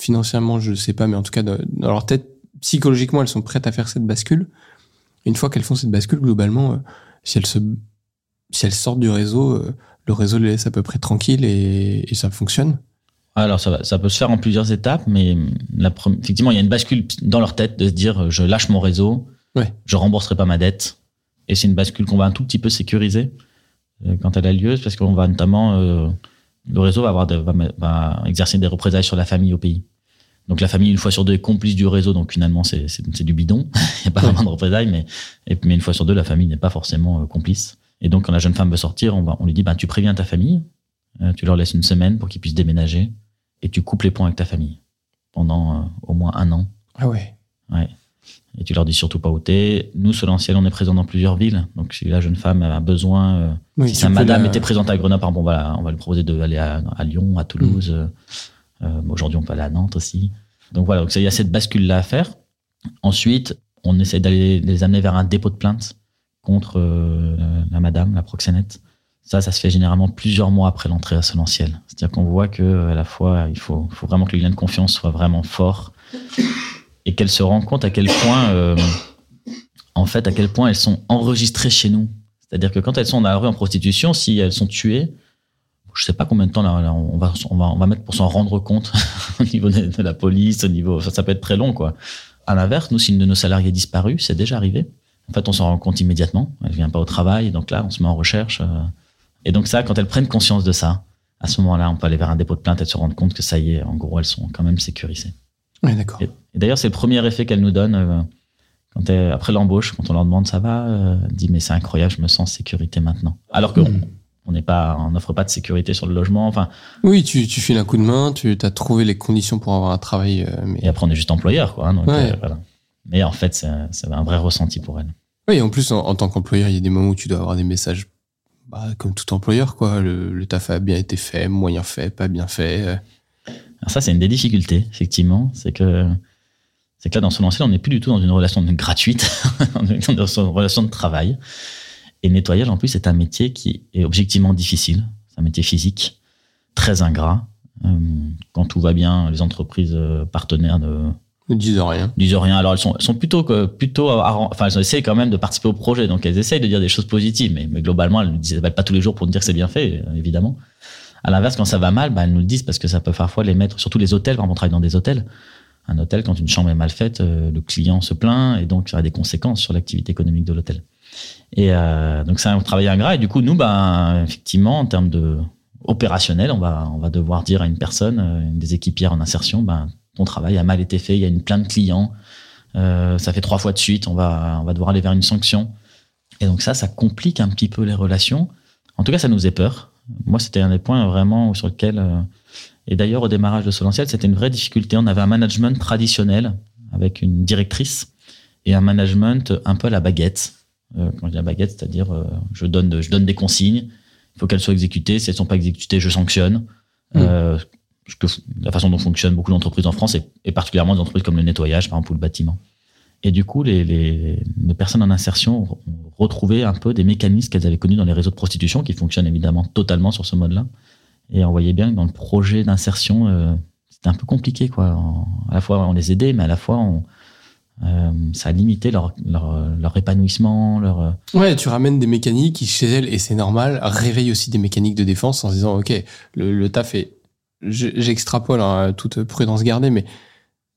financièrement, je sais pas, mais en tout cas dans, leur tête psychologiquement elles sont prêtes à faire cette bascule. Une fois qu'elles font cette bascule, globalement, euh, si elles se si elles sortent du réseau, euh, le réseau les laisse à peu près tranquilles et, et ça fonctionne. Alors ça, va- ça peut se faire en plusieurs étapes, mais la effectivement, il y a une bascule dans leur tête de se dire euh, je lâche mon réseau, Ouais. je rembourserai pas ma dette. Et c'est une bascule qu'on va un tout petit peu sécuriser euh, quand elle a lieu, parce qu'on va notamment euh, le réseau va avoir de- va, me- va exercer des représailles sur la famille au pays. Donc la famille une fois sur deux est complice du réseau, donc finalement c'est du bidon. *laughs* Il n'y a pas vraiment de représailles, mais et, mais une fois sur deux la famille n'est pas forcément euh, complice. Et donc quand la jeune femme veut sortir, on, va, on lui dit ben tu préviens ta famille, euh, tu leur laisses une semaine pour qu'ils puissent déménager et tu coupes les ponts avec ta famille pendant au moins un an. Ah ouais. Ouais. Et tu leur dis surtout pas où t'es. Nous, Solentiel, on est présent dans plusieurs villes. Donc, si la jeune femme a besoin, euh, Oui, si sa madame la- était présente à Grenoble, par exemple, on va, lui proposer d'aller à, à Lyon, à Toulouse. Mm. Euh, euh, Aujourd'hui, on peut aller à Nantes aussi. Donc voilà, donc il y a cette bascule-là à faire. Ensuite, on essaie d'aller les amener vers un dépôt de plainte contre euh, la madame, la proxénète. Ça, ça se fait généralement plusieurs mois après l'entrée à Solentiel. C'est-à-dire qu'on voit que à la fois, il faut, faut vraiment que le lien de confiance soit vraiment fort et qu'elle se rend compte à quel point, euh, en fait, à quel point elles sont enregistrées chez nous. C'est-à-dire que quand elles sont dans la en prostitution, si elles sont tuées, je sais pas combien de temps là, on, va, on, va, on va mettre pour s'en rendre compte *laughs* au niveau de, la police, au niveau, ça, peut être très long, quoi. À l'inverse, nous, si une de nos salariés est disparu, c'est déjà arrivé. En fait, on s'en rend compte immédiatement. Elle vient pas au travail, donc là, on se met en recherche. euh. et donc ça, quand elles prennent conscience de ça, à ce moment-là, on peut aller vers un dépôt de plainte et se rendre compte que ça y est, en gros, elles sont quand même sécurisées. Ouais, d'accord. Et, et d'ailleurs, c'est le premier effet qu'elle nous donne euh, quand elle- après l'embauche, quand on leur demande ça va, euh, elle dit mais c'est incroyable, je me sens en sécurité maintenant. Alors que Mhm. on n'est pas, on n'offre pas de sécurité sur le logement. Enfin, Oui, tu, tu files un coup de main, tu as trouvé les conditions pour avoir un travail, euh, mais et après on est juste employeur, quoi. hein, donc, Ouais. euh, voilà. Mais en fait, c'est c'est un vrai ressenti pour elle. Oui, en plus, en, en tant qu'employeur, il y a des moments où tu dois avoir des messages, bah, comme tout employeur, quoi. Le, le taf a bien été fait, moyen fait, pas bien fait. Alors ça, c'est une des difficultés, effectivement. C'est que, c'est que là, dans Solentiel, on n'est plus du tout dans une relation gratuite, *laughs* on est dans une relation de travail. Et le nettoyage, en plus, c'est un métier qui est objectivement difficile. C'est un métier physique, très ingrat. Euh, quand tout va bien, les entreprises euh, partenaires ne Ne disent rien. disent rien. Alors elles sont, plutôt que plutôt, enfin elles essayent quand même de participer au projet, donc elles essayent de dire des choses positives, mais, mais globalement elles ne disent pas tous les jours pour nous dire que c'est bien fait, euh, évidemment. À l'inverse, quand ça va mal, bah, elles nous le disent parce que ça peut parfois les mettre, surtout les hôtels, exemple, on travaille dans des hôtels. Un hôtel, quand une chambre est mal faite, euh, le client se plaint et donc ça a des conséquences sur l'activité économique de l'hôtel. Et euh, donc c'est un travail ingrat. Et du coup, nous, ben, effectivement, en termes de opérationnel, on va, on va devoir dire à une personne, euh, une des équipières en insertion, ben, ton travail a mal été fait, il y a une plainte client, euh, ça fait trois fois de suite, on va, on va devoir aller vers une sanction. Et donc ça, ça complique un petit peu les relations. En tout cas, ça nous fait peur. Moi, c'était un des points vraiment sur lequel... euh, et d'ailleurs, au démarrage de Solentiel, c'était une vraie difficulté. On avait un management traditionnel avec une directrice et un management un peu à la baguette. Euh, quand je dis la baguette, c'est-à-dire euh, je, donne, de- je donne des consignes, il faut qu'elles soient exécutées. Si elles ne sont pas exécutées, je sanctionne. Que, la façon dont fonctionnent beaucoup d'entreprises en France et, et particulièrement des entreprises comme le nettoyage, par exemple, ou le bâtiment. Et du coup, les, les, les personnes en insertion ont retrouvé un peu des mécanismes qu'elles avaient connus dans les réseaux de prostitution, qui fonctionnent évidemment totalement sur ce mode-là. Et on voyait bien que dans le projet d'insertion, euh, c'était un peu compliqué. Quoi. À la fois, on les aidait, mais à la fois, euh, ça a limité leur, leur, leur épanouissement, leur... euh, Ouais, tu ramènes des mécaniques qui, chez elles, et c'est normal, réveillent aussi des mécaniques de défense en se disant, OK, le, taf est... je- J'extrapole, hein, toute prudence gardée, mais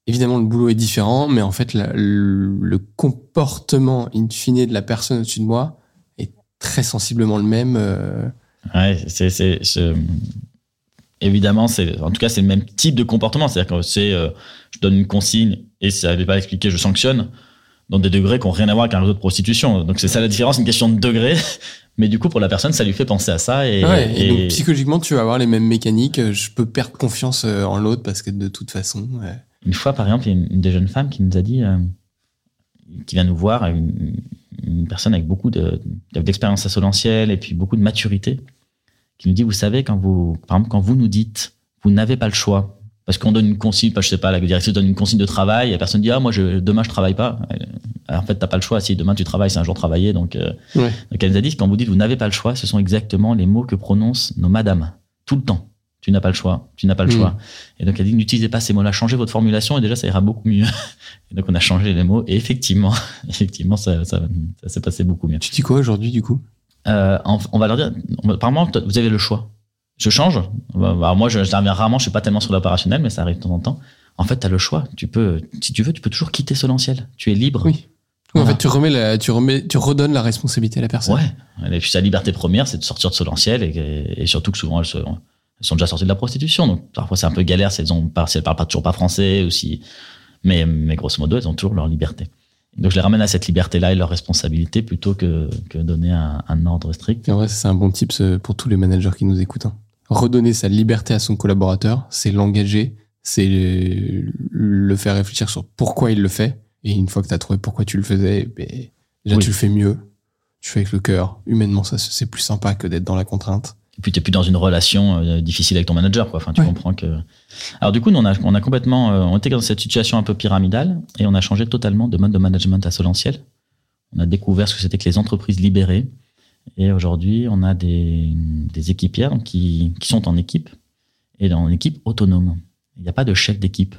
évidemment, le boulot est différent, mais en fait, la- le, le comportement in fine de la personne au-dessus de moi est très sensiblement le même. euh, Ouais, c'est, évidemment, c'est, en tout cas, c'est le même type de comportement. C'est-à-dire que c'est, euh, je donne une consigne et si ça n'est pas expliqué, je sanctionne dans des degrés qui n'ont rien à voir avec un réseau de prostitution. Donc c'est ça la différence, une question de degré. *laughs* Mais du coup, pour la personne, ça lui fait penser à ça. Et, ouais, et, et- donc, psychologiquement, tu vas avoir les mêmes mécaniques. Je peux perdre confiance euh, en l'autre parce que de toute façon... ouais. Une fois, par exemple, il y a une, une des jeunes femmes qui nous a dit, euh, qui vient nous voir, une, une personne avec beaucoup de, d'expérience assolentielle et puis beaucoup de maturité, qui nous dit, vous savez, quand vous, par exemple, quand vous nous dites, vous n'avez pas le choix, parce qu'on donne une consigne, je sais pas, la directrice donne une consigne de travail, et la personne dit, ah, moi, je, demain, je travaille pas. Alors, en fait, t'as pas le choix. Si demain tu travailles, c'est un jour travaillé. Donc, euh, Ouais. donc elle nous a dit, quand vous dites, vous n'avez pas le choix, ce sont exactement les mots que prononcent nos madames, tout le temps. Tu n'as pas le choix. Tu n'as pas le Mm. choix. Et donc elle dit n'utilisez pas ces mots-là, changez votre formulation et déjà ça ira beaucoup mieux. *laughs* Et donc on a changé les mots et effectivement, *laughs* effectivement ça, ça, ça s'est passé beaucoup mieux. Tu dis quoi aujourd'hui, du coup? Euh, on, on va leur dire, apparemment vous avez le choix. Je change. Bah, bah, moi je j'interviens rarement, je suis pas tellement sur l'opérationnel, mais ça arrive de temps en temps. En fait, tu as le choix. Tu peux, si tu veux, tu peux toujours quitter Solentiel. Tu es libre. Oui. Oui, En fait, tu remets la, tu remets, tu redonnes la responsabilité à la personne. Ouais. Et puis sa liberté première, c'est de sortir de Solentiel et, et surtout que souvent elles, se- sont déjà sorties de la prostitution. Donc parfois c'est un peu galère si elles ont pas, si elles parlent pas toujours pas français ou si, mais, mais grosso modo elles ont toujours leur liberté. Donc je les ramène à cette liberté-là et leur responsabilité plutôt que, que donner un, un ordre strict. Et en vrai, c'est un bon tip pour tous les managers qui nous écoutent. hein. Redonner sa liberté à son collaborateur, c'est l'engager, c'est le, le faire réfléchir sur pourquoi il le fait. Et une fois que tu as trouvé pourquoi tu le faisais, ben, déjà Oui. tu le fais mieux. Tu fais avec le cœur. Humainement, ça c'est plus sympa que d'être dans la contrainte. Et puis t'es plus dans une relation euh, difficile avec ton manager, quoi. Enfin, tu Ouais. comprends que. Alors du coup, nous, on a, on a complètement, euh, on était dans cette situation un peu pyramidale et on a changé totalement de mode de management à Solentiel. On a découvert ce que c'était que les entreprises libérées et aujourd'hui, on a des, des équipières qui, qui sont en équipe et en équipe autonome. Il n'y a pas de chef d'équipe.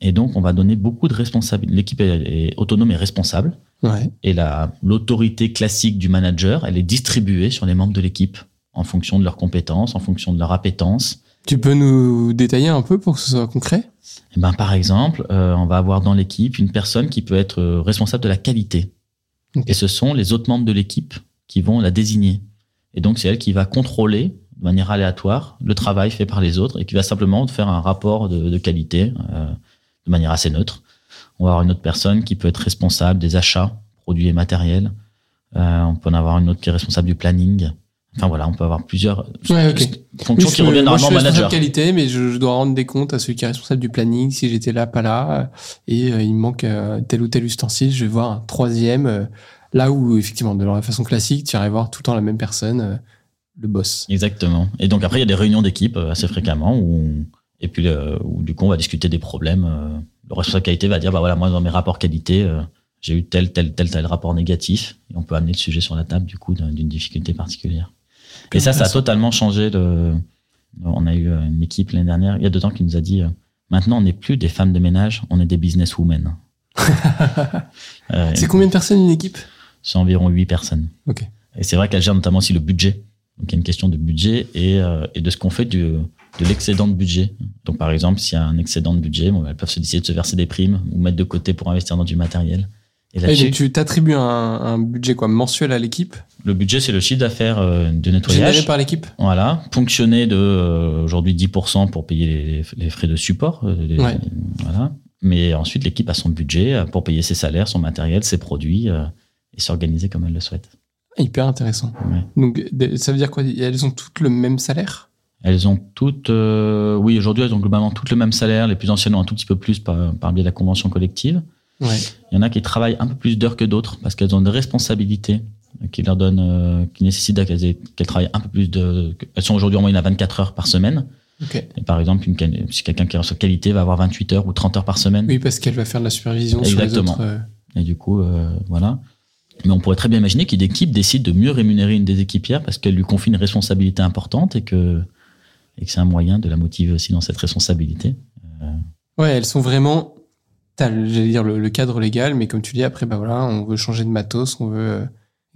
Et donc, on va donner beaucoup de responsabilités. L'équipe est, est autonome et responsable. Ouais. Et la- l'autorité classique du manager, elle est distribuée sur les membres de l'équipe en fonction de leurs compétences, en fonction de leur appétence. Tu peux nous détailler un peu pour que ce soit concret? Et ben, par exemple, euh, on va avoir dans l'équipe une personne qui peut être euh, responsable de la qualité. Et ce sont les autres membres de l'équipe qui vont la désigner. Et donc, c'est elle qui va contrôler de manière aléatoire le travail fait par les autres et qui va simplement faire un rapport de, de qualité euh, de manière assez neutre. On va avoir une autre personne qui peut être responsable des achats, produits et matériels. Euh, on peut en avoir une autre qui est responsable du planning. Enfin voilà, on peut avoir plusieurs Ouais, ok. fonctions Oui, qui reviennent normalement suis au responsable manager. de qualité, mais je, je dois rendre des comptes à celui qui est responsable du planning, si j'étais là, pas là, et euh, il me manque euh, tel ou tel ustensile, je vais voir un troisième euh, Là où, effectivement, de la façon classique, tu irais voir tout le temps la même personne, le boss. Exactement. Et donc après, il y a des réunions d'équipe assez fréquemment où, on- et puis où du coup, on va discuter des problèmes. Le responsable qualité va dire, bah voilà, moi dans mes rapports qualité, j'ai eu tel, tel, tel, tel rapport négatif. Et on peut amener le sujet sur la table du coup d'un- d'une difficulté particulière. Et ça, ça a totalement changé. Le... On a eu euh, une équipe l'année dernière, il y a deux ans, qui nous a dit, euh, maintenant on n'est plus des femmes de ménage, on est des businesswomen. *laughs* Euh, C'est combien de personnes une équipe? C'est environ 8 personnes. Ok. Et c'est vrai qu'elle gère notamment aussi le budget. Donc il y a une question de budget et, euh, et de ce qu'on fait du, de l'excédent de budget. Donc par exemple, s'il y a un excédent de budget, bon, elles peuvent se décider de se verser des primes ou mettre de côté pour investir dans du matériel. Et donc, tu t'attribues un, un budget quoi, mensuel à l'équipe, le budget, c'est le chiffre d'affaires euh, de généré nettoyage. par l'équipe Voilà, ponctionné de euh, aujourd'hui 10% pour payer les, les frais de support. euh, les- Ouais. Voilà. Mais ensuite, l'équipe a son budget euh, pour payer ses salaires, son matériel, ses produits euh, et s'organiser comme elle le souhaite. Hyper intéressant. Ouais. Donc, ça veut dire quoi? Elles ont toutes le même salaire? Elles ont toutes, euh, oui, aujourd'hui, elles ont globalement toutes le même salaire. Les plus anciennes ont un tout petit peu plus par, par biais de la convention collective. Ouais. Il y en a qui travaillent un peu plus d'heures que d'autres parce qu'elles ont des responsabilités qui leur donnent, euh, qui nécessitent qu'elles travaillent un peu plus de. Elles sont aujourd'hui en moyenne à 24 heures par semaine. Et par exemple, une, si quelqu'un qui est en qualité va avoir 28 heures ou 30 heures par semaine. Oui, parce qu'elle va faire de la supervision Exactement. sur les autres. euh, Et du coup, euh, voilà. Mais on pourrait très bien imaginer qu'une équipe décide de mieux rémunérer une des équipières parce qu'elle lui confie une responsabilité importante et que, et que c'est un moyen de la motiver aussi dans cette responsabilité. Ouais, elles sont vraiment. T'as, j'allais dire, le, le cadre légal, mais comme tu dis, après, bah voilà, on veut changer de matos, on veut. euh,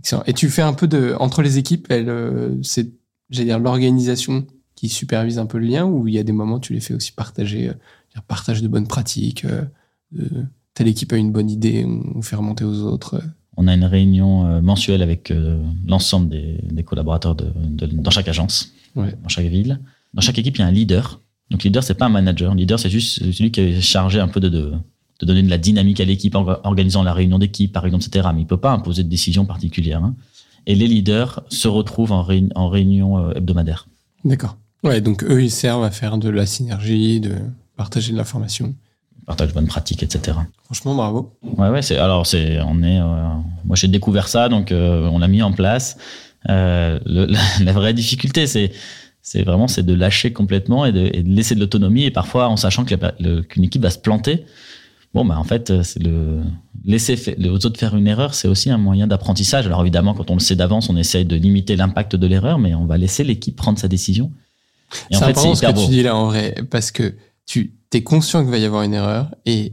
excellent. Et tu fais un peu de. Entre les équipes, euh, c'est, j'allais dire, l'organisation qui supervise un peu le lien, ou il y a des moments, tu les fais aussi partager, euh, dire, partage de bonnes pratiques, de- telle équipe a une bonne idée, on fait remonter aux autres. On a une réunion mensuelle avec l'ensemble des, des collaborateurs de, de- dans chaque agence, Ouais. dans chaque ville. Dans chaque équipe, il y a un leader. Donc, leader, c'est pas un manager. Leader, c'est juste celui qui est chargé un peu de, de, de donner de la dynamique à l'équipe en organisant la réunion d'équipe, par exemple, etc. Mais il peut pas imposer de décision particulière. hein. Et les leaders se retrouvent en, réun- en réunion euh, hebdomadaire. D'accord. Ouais, donc eux, ils servent à faire de la synergie, de partager de l'information. Partage de bonnes pratiques, etc. Franchement, bravo. Ouais, ouais, c'est, alors, c'est, on est, euh, moi, j'ai découvert ça, donc, euh, on l'a mis en place. Euh, le- *laughs* la, la vraie difficulté, c'est, c'est vraiment, c'est de lâcher complètement et de, et de laisser de l'autonomie. Et parfois, en sachant que qu'une équipe va se planter, bon, bah, en fait, euh, c'est le, laisser fa- les autres faire une erreur, c'est aussi un moyen d'apprentissage. Alors, évidemment, quand on le sait d'avance, on essaye de limiter l'impact de l'erreur, mais on va laisser l'équipe prendre sa décision. Et en C'est fait, c'est important ce que beau. tu dis là en vrai, parce que tu es conscient qu'il va y avoir une erreur et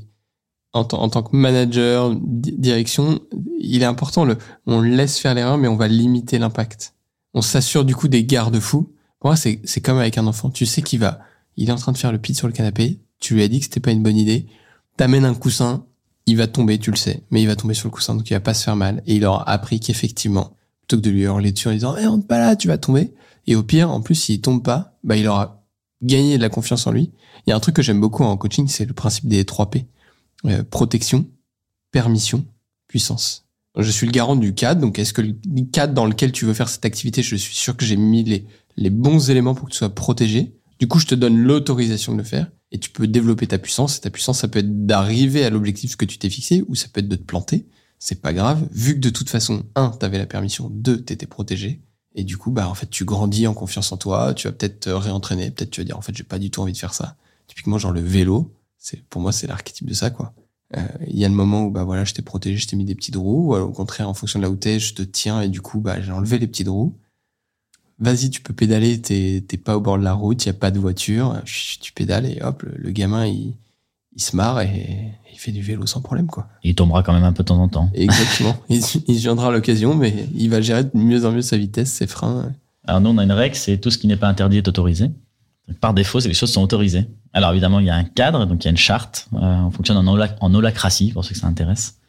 en, tant- en tant que manager, di- direction, il est important, le, on laisse faire l'erreur, mais on va limiter l'impact. On s'assure du coup des garde-fous. Pour moi, c'est c'est comme avec un enfant. Tu sais qu'il va, il est en train de faire le pit sur le canapé. Tu lui as dit que c'était pas une bonne idée. T'amènes un coussin, il va tomber, tu le sais, mais il va tomber sur le coussin, donc il va pas se faire mal. Et il aura appris qu'effectivement, plutôt que de lui hurler dessus en disant, eh, rentre pas là, tu vas tomber. Et au pire, en plus, s'il tombe pas, bah, il aura gagné de la confiance en lui. Il y a un truc que j'aime beaucoup en coaching, c'est le principe des 3 P. Euh, protection, permission, puissance. Je suis le garant du cadre, donc est-ce que le cadre dans lequel tu veux faire cette activité, je suis sûr que j'ai mis les, les bons éléments pour que tu sois protégé. Du coup, je te donne l'autorisation de le faire et tu peux développer ta puissance. Et ta puissance, ça peut être d'arriver à l'objectif que tu t'es fixé ou ça peut être de te planter. C'est pas grave, vu que de toute façon, un, t'avais la permission, deux, t'étais protégé. Et du coup, bah, en fait, tu grandis en confiance en toi, tu vas peut-être te réentraîner, peut-être tu vas dire, en fait, j'ai pas du tout envie de faire ça. Typiquement, genre le vélo, c'est, pour moi, c'est l'archétype de ça, quoi. Euh, Il y a le moment où, bah voilà, je t'ai protégé, je t'ai mis des petites roues, ou alors, au contraire, en fonction de là où t'es, je te tiens et du coup, bah, j'ai enlevé les petites roues. Vas-y, tu peux pédaler, t'es, pas au bord de la route, il y a pas de voiture, chut, tu pédales et hop, le, le gamin, il, il se marre et il fait du vélo sans problème, quoi. Il tombera quand même un peu de temps en temps. Exactement. *laughs* il, il viendra à l'occasion, mais il va gérer de mieux en mieux sa vitesse, ses freins. Alors nous, on a une règle, c'est tout ce qui n'est pas interdit est autorisé. Donc, par défaut, c'est les choses sont autorisées. Alors évidemment, il y a un cadre, donc il y a une charte. Euh, on fonctionne en, en holacratie, pour ceux que ça intéresse.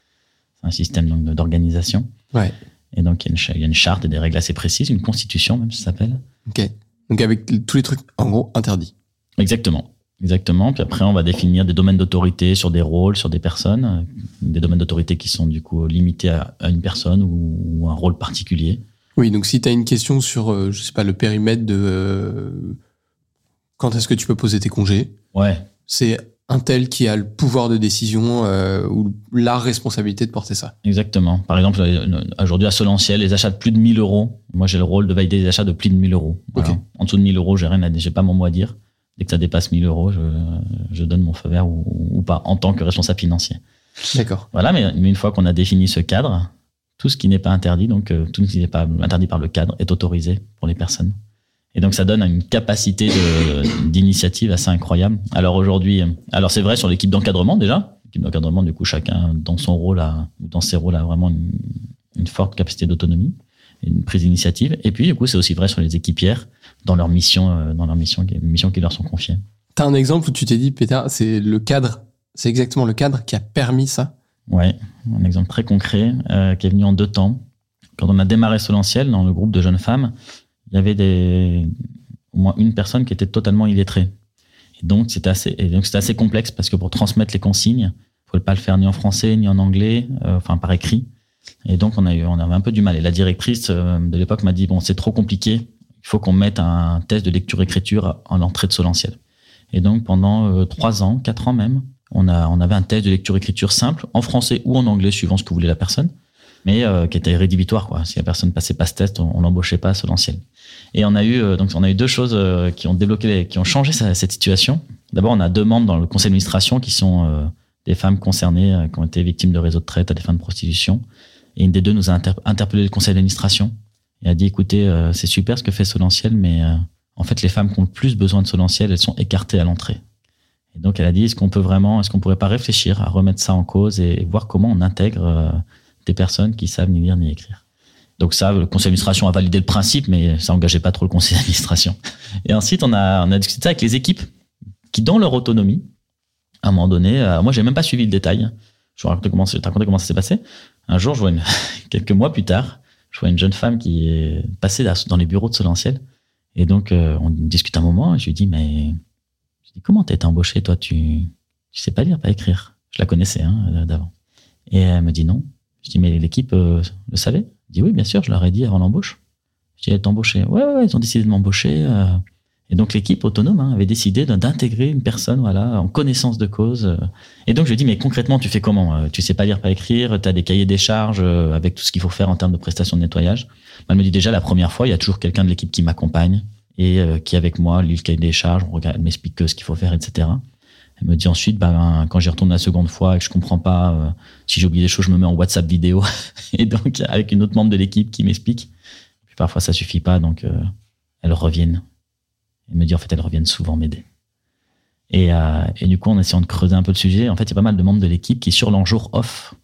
C'est un système d'organisation. Ouais. Et donc il y, a une, cha- il y a une charte et des règles assez précises, une constitution même, ça s'appelle. Ok. Donc avec tous les trucs, en gros, interdits. Exactement. Exactement. Puis après, on va définir des domaines d'autorité sur des rôles, sur des personnes, euh, des domaines d'autorité qui sont du coup limités à, à une personne ou, ou un rôle particulier. Oui, donc si tu as une question sur, euh, je sais pas, le périmètre de euh, quand est-ce que tu peux poser tes congés, Ouais, c'est un tel qui a le pouvoir de décision euh, ou la responsabilité de porter ça. Exactement. Par exemple, euh, aujourd'hui à Solentiel, les achats de plus de 1000 euros, moi j'ai le rôle de valider les achats de plus de 1000 euros. Voilà. En dessous de 1000 euros, j'ai rien j'ai pas mon mot à dire. Dès que ça dépasse 1000 euros, je, je donne mon feu vert ou, ou pas en tant que responsable financier. D'accord. Voilà, mais, mais une fois qu'on a défini ce cadre, tout ce qui n'est pas interdit, donc euh, tout ce qui n'est pas interdit par le cadre, est autorisé pour les personnes. Et donc ça donne une capacité d'initiative assez incroyable. Alors aujourd'hui, alors c'est vrai sur l'équipe d'encadrement déjà. L'équipe d'encadrement, du coup, chacun dans son rôle a, dans ses rôles a vraiment une, une forte capacité d'autonomie, une prise d'initiative. Et puis du coup, c'est aussi vrai sur les équipières dans leur mission, euh, dans leur mission, les missions qui leur sont confiées. T'as un exemple où tu t'es dit, Péter, c'est le cadre, c'est exactement le cadre qui a permis ça? Ouais, un exemple très concret euh, qui est venu en deux temps. Quand on a démarré Solentiel dans le groupe de jeunes femmes, il y avait des, au moins une personne qui était totalement illettrée. Et donc c'était assez, et donc c'était assez complexe parce que pour transmettre les consignes, il fallait pas le faire ni en français ni en anglais, euh, enfin par écrit. Et donc on a eu, on avait un peu du mal. Et la directrice euh, de l'époque m'a dit bon c'est trop compliqué, il faut qu'on mette un test de lecture-écriture en entrée de Solentiel. Et donc pendant euh, trois ans, quatre ans même, on a, on avait un test de lecture-écriture simple en français ou en anglais suivant ce que voulait la personne, mais euh, qui était rédhibitoire quoi. Si la personne passait pas ce test, on, on l'embauchait pas à Solentiel. Et on a eu euh, donc on a eu deux choses euh, qui ont débloqué, qui ont changé cette situation. D'abord, on a deux membres dans le conseil d'administration qui sont euh, des femmes concernées, qui ont été victimes de réseaux de traite à des fins de prostitution. Et une des deux nous a inter- interpellé le conseil d'administration et a dit écoutez, c'est super ce que fait Solentiel, mais en fait, les femmes qui ont le plus besoin de Solentiel, elles sont écartées à l'entrée. Et donc, elle a dit est-ce qu'on peut vraiment, est-ce qu'on pourrait pas réfléchir à remettre ça en cause et voir comment on intègre des personnes qui savent ni lire ni écrire? Donc ça, le conseil d'administration a validé le principe, mais ça engageait pas trop le conseil *laughs* d'administration. Et ensuite, on a, on a discuté ça avec les équipes qui, dans leur autonomie, à un moment donné, euh, moi, j'ai même pas suivi le détail. Je vais raconter comment, te comment ça s'est passé. Un jour, je vois une, *laughs* quelques mois plus tard, je vois une jeune femme qui est passée dans- les bureaux de Solentiel. Et donc, euh, on discute un moment, et je lui dis, mais, je dis, comment t'as été embauché, toi, tu, tu sais pas lire, pas écrire. Je la connaissais, hein, d'avant. Et elle me dit non. Je dis, mais l'équipe euh, le savait Elle dit, oui, bien sûr, je leur ai dit avant l'embauche. Je dis, elle est embauchée. Ouais, ouais, ouais, ils ont décidé de m'embaucher. euh. Et donc, l'équipe autonome hein, avait décidé d'intégrer une personne, voilà, en connaissance de cause. euh. Et donc, je lui dis, mais concrètement, tu fais comment Euh, Tu sais pas lire, pas écrire, tu as des cahiers des charges avec tout ce qu'il faut faire en termes de prestations de nettoyage. Elle me dit déjà, la première fois, il y a toujours quelqu'un de l'équipe qui m'accompagne et qui, avec moi, lit le cahier des charges, on regarde, m'explique que ce qu'il faut faire, etc. Elle me dit ensuite, ben, quand j'y retourne la seconde fois et que je comprends pas, euh, si j'ai oublié des choses, je me mets en WhatsApp vidéo. *laughs* et donc, avec une autre membre de l'équipe qui m'explique. Puis parfois, ça suffit pas, donc euh, elles reviennent. Elle me dit, en fait, elles reviennent souvent m'aider. Et, euh, et du coup, en essayant de creuser un peu le sujet, en fait, il y a pas mal de membres de l'équipe qui, sur leur jour off,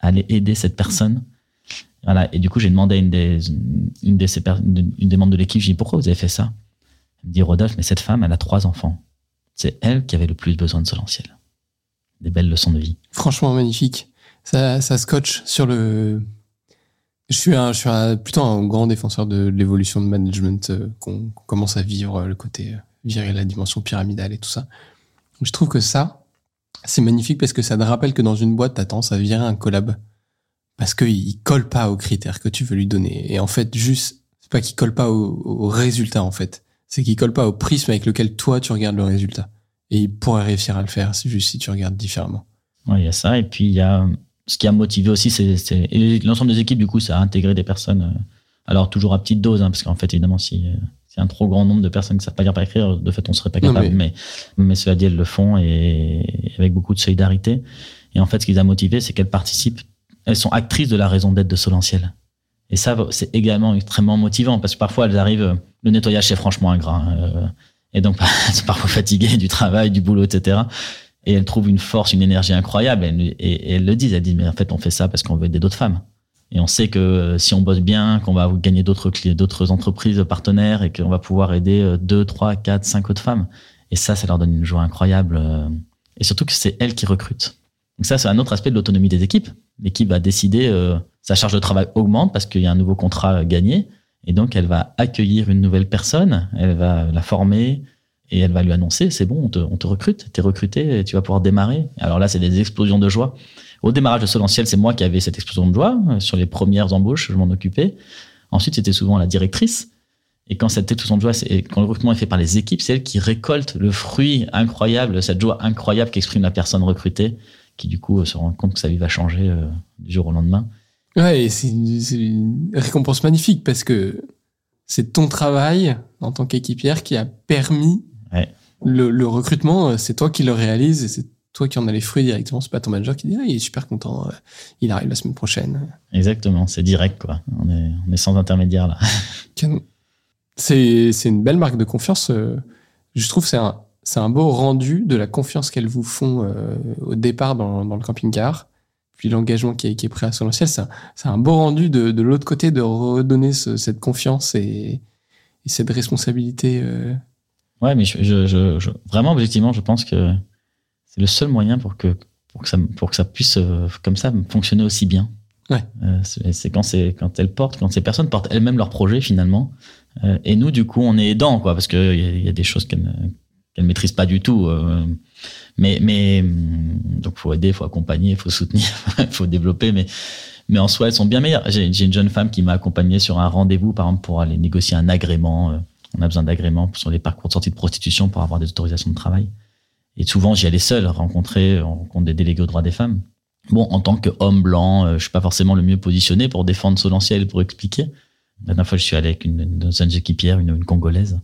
allaient aider cette personne. Voilà. Et du coup, j'ai demandé à une des, une des membres de l'équipe, j'ai dit, pourquoi vous avez fait ça? Elle me dit, Rodolphe, mais cette femme, elle a trois enfants. C'est elle qui avait le plus besoin de Solentiel. Des belles leçons de vie. Franchement magnifique. Ça, ça scotche sur le. Je suis, plutôt un grand défenseur de l'évolution de management euh, qu'on commence à vivre euh, le côté euh, virer la dimension pyramidale et tout ça. Je trouve que ça, c'est magnifique parce que ça te rappelle que dans une boîte, t'as tendance à virer un collab parce qu'il il colle pas aux critères que tu veux lui donner. Et en fait, juste, c'est pas qu'il colle pas au, au résultat en fait, c'est qu'il colle pas au prisme avec lequel toi tu regardes le résultat. Et il pourrait réussir à le faire, c'est juste si tu regardes différemment. Ouais, il y a ça. Et puis, il y a ce qui a motivé aussi, c'est l'ensemble des équipes, du coup, ça a intégré des personnes. euh, alors, toujours à petite dose, hein, parce qu'en fait, évidemment, si euh, c'est un trop grand nombre de personnes qui ne savent pas lire, pas écrire, de fait, on serait pas capable. mais... mais cela dit, elles le font et avec beaucoup de solidarité. Et en fait, ce qui les a motivées, c'est qu'elles participent, elles sont actrices de la raison d'être de Solentiel. Et ça, c'est également extrêmement motivant parce que parfois, elles arrivent, euh, le nettoyage, c'est franchement ingrat. hein, euh, et donc, *laughs* elles sont parfois fatiguées du travail, du boulot, etc. Et elles trouvent une force, une énergie incroyable. Et, elles le disent, elles disent, mais en fait, on fait ça parce qu'on veut aider d'autres femmes. Et on sait que euh, si on bosse bien, qu'on va gagner d'autres cli- d'autres entreprises partenaires et qu'on va pouvoir aider euh, deux, trois, quatre, cinq autres femmes. Et ça, ça leur donne une joie incroyable. Et surtout que c'est elles qui recrutent. Donc ça, c'est un autre aspect de l'autonomie des équipes. L'équipe va décider, euh, sa charge de travail augmente parce qu'il y a un nouveau contrat gagné. Et donc, elle va accueillir une nouvelle personne, elle va la former et elle va lui annoncer, c'est bon, on te, on te recrute, t'es recruté et tu vas pouvoir démarrer. Alors là, c'est des explosions de joie. Au démarrage de Solentiel, c'est moi qui avais cette explosion de joie. Euh, Sur les premières embauches, je m'en occupais. Ensuite, c'était souvent la directrice. Et quand cette tout son joie, c'est quand le recrutement est fait par les équipes, c'est elle qui récolte le fruit incroyable, cette joie incroyable qu'exprime la personne recrutée, qui du coup se rend compte que sa vie va changer euh, du jour au lendemain. Ouais, c'est une, récompense magnifique parce que c'est ton travail en tant qu'équipière qui a permis Ouais. le, le recrutement. euh, C'est toi qui le réalise et c'est toi qui en as les fruits directement. C'est pas ton manager qui dit ah, il est super content, euh, il arrive la semaine prochaine. Exactement, c'est direct quoi. On est, on est sans intermédiaire là. C'est une belle marque de confiance. Je trouve que c'est un c'est un beau rendu de la confiance qu'elles vous font euh, au départ dans, dans le camping-car. Puis l'engagement qui est, qui est pris à Solentiel, c'est un, un beau rendu de, de l'autre côté de redonner ce- cette confiance et, et cette responsabilité. euh. Ouais, mais je, je, je- je- vraiment objectivement, je pense que c'est le seul moyen pour que pour que ça pour que ça puisse euh, comme ça fonctionner aussi bien. Ouais. C'est quand quand elles portent, quand ces personnes portent elles-mêmes leur projet finalement. Et nous, du coup, on est aidants quoi, parce que il y, y a des choses qu'elles qu'elles maîtrisent pas du tout. euh, mais mais hum, donc faut aider, faut accompagner, faut soutenir, *laughs* faut développer, mais mais en soi, elles sont bien meilleures. J'ai une jeune femme qui m'a accompagné sur un rendez-vous, par exemple, pour aller négocier un agrément. euh, on a besoin d'agréments sur les parcours de sortie de prostitution pour avoir des autorisations de travail. Et souvent, j'y allais seul, rencontrer, on rencontre des délégués aux droits des femmes. Bon, en tant qu'homme blanc, euh, je suis pas forcément le mieux positionné pour défendre Solentiel, pour expliquer. La dernière fois, je suis allé avec une, une de une Congolaise,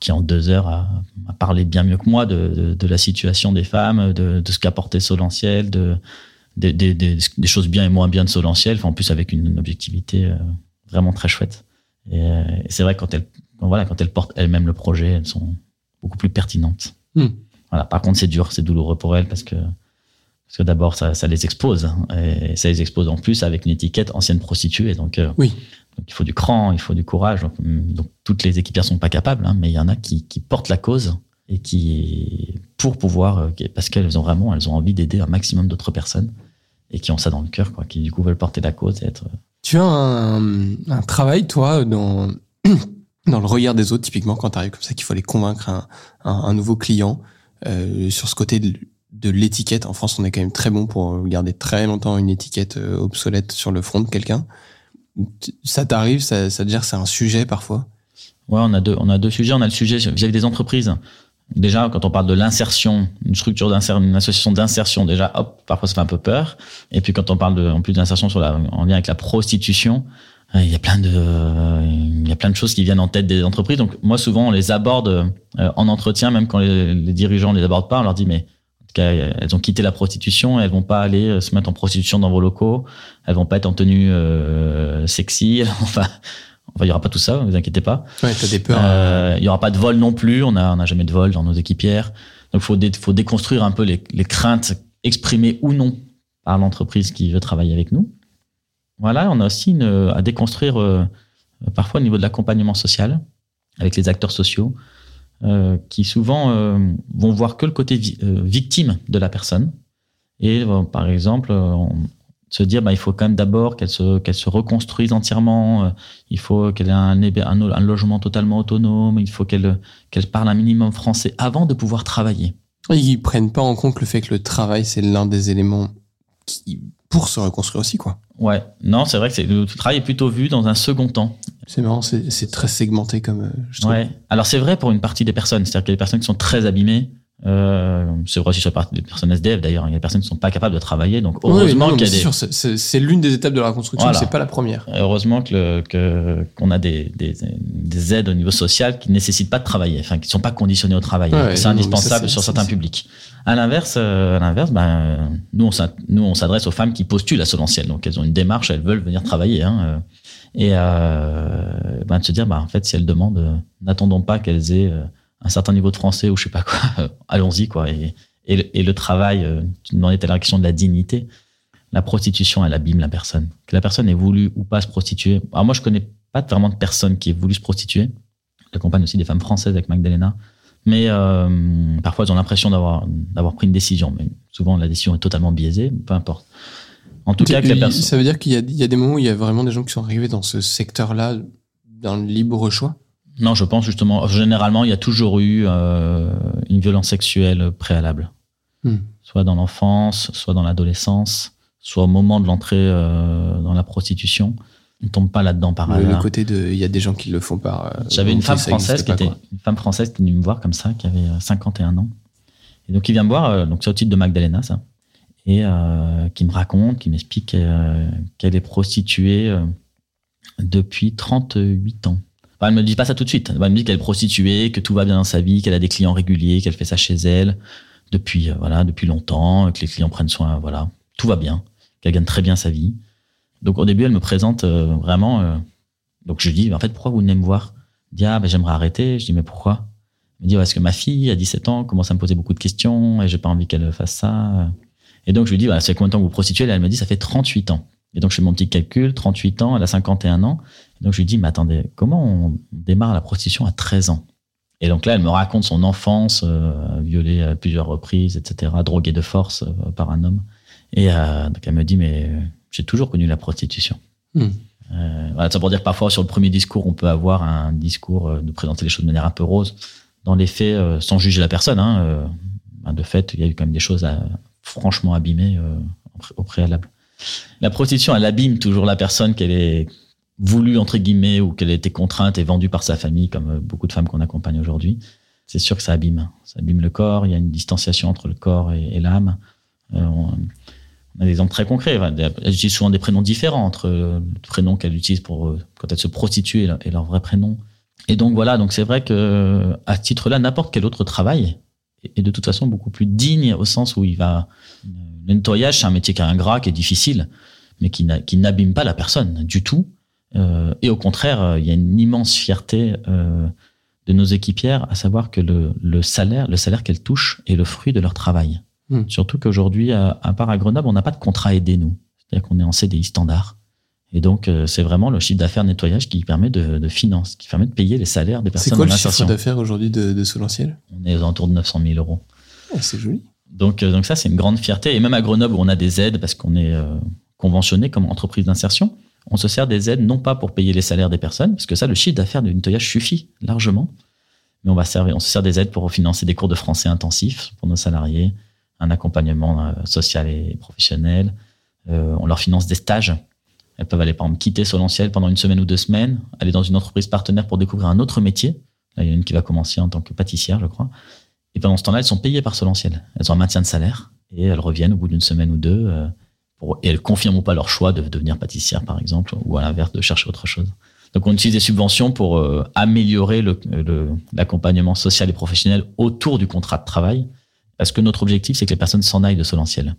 qui en deux heures a, a parlé bien mieux que moi de, de, de la situation des femmes, de, de ce qu'apportait Solentiel, de, des, des, des, choses bien et moins bien de Solentiel, enfin, en plus avec une, une objectivité euh, vraiment très chouette. Et, euh, et c'est vrai, quand elles, quand, voilà, quand elles portent elles-mêmes le projet, elles sont beaucoup plus pertinentes. Hmm. Voilà. Par contre, c'est dur, c'est douloureux pour elles parce que, parce que d'abord, ça, ça les expose. hein, et ça les expose en plus avec une étiquette ancienne prostituée. Donc, euh, Oui. Il faut du cran, il faut du courage. Donc, donc toutes les équipières sont pas capables, hein, mais il y en a qui, portent la cause et qui, pour pouvoir, euh, parce qu'elles ont vraiment, elles ont envie d'aider un maximum d'autres personnes et qui ont ça dans le cœur, qui du coup veulent porter la cause et être. Tu as un, travail, toi, dans, *clears throat* dans le regard des autres, typiquement quand tu arrives comme ça, qu'il faut aller convaincre un, un, nouveau client euh, sur ce côté de, de l'étiquette. En France, on est quand même très bon pour garder très longtemps une étiquette euh, obsolète sur le front de quelqu'un. Ça t'arrive, ça, ça te dire c'est un sujet parfois? Ouais, on a deux, on a deux sujets. On a le sujet vis-à-vis des entreprises. Déjà, quand on parle de l'insertion, une structure d'insertion, une association d'insertion, déjà, hop, parfois ça fait un peu peur. Et puis quand on parle de, en plus d'insertion sur la, en lien avec la prostitution, euh, il y a plein de, il y a plein de choses qui viennent en tête des entreprises. Donc moi, souvent, on les aborde euh, en entretien, même quand les, les dirigeants les abordent pas, on leur dit mais elles ont quitté la prostitution, elles vont pas aller euh, se mettre en prostitution dans vos locaux, elles vont pas être en tenue euh, sexy, *laughs* enfin. Enfin, il y aura pas tout ça, vous inquiétez pas. Ouais, t'as des peurs. Euh, il y aura pas de vol non plus. On a, on a jamais de vol dans nos équipières. Donc, faut, dé- faut déconstruire un peu les, les craintes exprimées ou non par l'entreprise qui veut travailler avec nous. Voilà, on a aussi une, à déconstruire euh, parfois au niveau de l'accompagnement social avec les acteurs sociaux euh, qui souvent euh, vont voir que le côté vi- euh, victime de la personne. Et par exemple, on- se dire bah, il faut quand même d'abord qu'elle se, qu'elle se reconstruise entièrement. euh, il faut qu'elle ait un, héber- un, un logement totalement autonome. Il faut qu'elle qu'elle parle un minimum français avant de pouvoir travailler. Ils prennent pas en compte le fait que le travail, c'est l'un des éléments qui, pour se reconstruire aussi, quoi. Ouais, non, c'est vrai que le travail est plutôt vu dans un second temps. C'est marrant, c'est très segmenté comme euh, je trouve. Ouais. Alors c'est vrai pour une partie des personnes, c'est-à-dire qu'il y a des personnes qui sont très abîmées. Euh, c'est vrai aussi sur la partie des personnes SDF d'ailleurs. Il y a des personnes qui sont pas capables de travailler, donc heureusement qu'il y a des, c'est- l'une des étapes de la reconstruction, Voilà. c'est pas la première. heureusement que qu'on a des, des des aides au niveau social qui nécessitent pas de travailler, enfin qui sont pas conditionnées au travail. Ouais, c'est ça, indispensable sur certains publics. À l'inverse, euh, à l'inverse, ben nous on s'in- nous on s'adresse aux femmes qui postulent à Solentiel, donc elles ont une démarche, elles veulent venir travailler, hein, et ben de se dire, bah en fait si elles demandent, euh, n'attendons pas qu'elles aient euh, un certain niveau de français ou je sais pas quoi, *laughs* allons-y quoi. Et, le, travail, tu demandais à la question de la dignité. La prostitution, elle abîme la personne. Que la personne ait voulu ou pas se prostituer. Alors moi, je connais pas vraiment de personne qui ait voulu se prostituer. J'accompagne aussi des femmes françaises avec Magdalena. Mais euh, parfois, elles ont l'impression d'avoir pris une décision. Mais souvent, la décision est totalement biaisée. Peu importe. En tout cas, que la personne. Ça veut dire qu'il y a, il y a des moments où il y a vraiment des gens qui sont arrivés dans ce secteur-là, dans le libre choix? Non, je pense justement. Généralement, il y a toujours eu euh, une violence sexuelle préalable. Hmm. Soit dans l'enfance, soit dans l'adolescence, soit au moment de l'entrée euh, dans la prostitution. On tombe pas là-dedans par Le, le hasard. côté de, il y a des gens qui le font par. euh, J'avais une femme ça française qui était une femme française qui est venue me voir comme ça, qui avait euh, 51 ans. Et donc, il vient me voir, donc c'est au titre de Magdalena, ça. Et euh, qui me raconte, qui m'explique euh, qu'elle est prostituée euh, depuis 38 ans. Enfin, elle me dit pas ça tout de suite. Elle me dit qu'elle est prostituée, que tout va bien dans sa vie, qu'elle a des clients réguliers, qu'elle fait ça chez elle depuis voilà depuis longtemps, que les clients prennent soin, voilà, tout va bien, qu'elle gagne très bien sa vie. Donc au début, elle me présente euh, vraiment. euh, donc je lui dis, en fait, pourquoi vous venez me voir? Elle dit, ah, ben, j'aimerais arrêter. Je dis, mais pourquoi? Elle me dit, parce que ma fille, à 17 ans, commence à me poser beaucoup de questions et j'ai pas envie qu'elle fasse ça. Et donc je lui dis, bah, fait combien de temps que vous prostituez? Elle me dit, ça fait 38 ans. Et donc je fais mon petit calcul, 38 ans, elle a 51 ans. Et donc je lui dis, mais attendez, comment on démarre la prostitution à 13 ans? Et donc là, elle me raconte son enfance, euh, violée à plusieurs reprises, etc., droguée de force euh, par un homme. Et euh, donc elle me dit, mais j'ai toujours connu la prostitution. Euh, voilà, ça pour dire que parfois sur le premier discours, on peut avoir un discours de présenter les choses de manière un peu rose. Dans les faits, sans juger la personne, hein, ben, de fait, il y a eu quand même des choses à, franchement abîmées euh, au pré- au préalable. La prostitution, elle abîme toujours la personne qu'elle est voulue, entre guillemets, ou qu'elle a été contrainte et vendue par sa famille, comme euh, beaucoup de femmes qu'on accompagne aujourd'hui. C'est sûr que ça abîme. Ça abîme le corps, il y a une distanciation entre le corps et, l'âme. Euh, on, a des exemples très concrets. Enfin, des- Elle utilise souvent des prénoms différents entre euh, le prénom qu'elle utilise pour quand elle se prostitue et, leur- et leur vrai prénom. Et donc voilà, donc c'est vrai que à ce titre-là, n'importe quel autre travail est de toute façon beaucoup plus digne au sens où il va. Le nettoyage, c'est un métier qui est ingrat, qui est difficile, mais qui n'a- qui n'abîme pas la personne du tout. Euh, et au contraire, euh, il y a une immense fierté euh, de nos équipières, à savoir que le, le salaire, le salaire qu'elles touchent est le fruit de leur travail. Hmm. Surtout qu'aujourd'hui, à, à part à Grenoble, on n'a pas de contrat aidé, nous. C'est-à-dire qu'on est en CDI standard. Et donc, euh, c'est vraiment le chiffre d'affaires nettoyage qui permet de, de finance, qui permet de payer les salaires des C'est personnes quoi en le chiffre d'affaires aujourd'hui de, de Solentiel On est aux alentours de 900 000 euros. Ah, C'est joli. Donc, euh, donc ça, c'est une grande fierté. Et même à Grenoble, où on a des aides parce qu'on est euh, conventionné comme entreprise d'insertion, on se sert des aides non pas pour payer les salaires des personnes, parce que ça, le chiffre d'affaires du nettoyage suffit largement, mais on va servir, on se sert des aides pour financer des cours de français intensifs pour nos salariés, un accompagnement social et professionnel. On leur finance des stages. Elles peuvent aller, par exemple, quitter Solentiel pendant une semaine ou deux semaines, aller dans une entreprise partenaire pour découvrir un autre métier. Là, il y en a une qui va commencer en tant que pâtissière, je crois. Et pendant ce temps-là, elles sont payées par Solentiel. Elles ont un maintien de salaire et elles reviennent au bout d'une semaine ou deux. euh, pour, et elles confirment ou pas leur choix de devenir pâtissière, par exemple, ou à l'inverse, de chercher autre chose. Donc, on utilise des subventions pour euh, améliorer l'accompagnement social et professionnel autour du contrat de travail. Parce que notre objectif, c'est que les personnes s'en aillent de Solentiel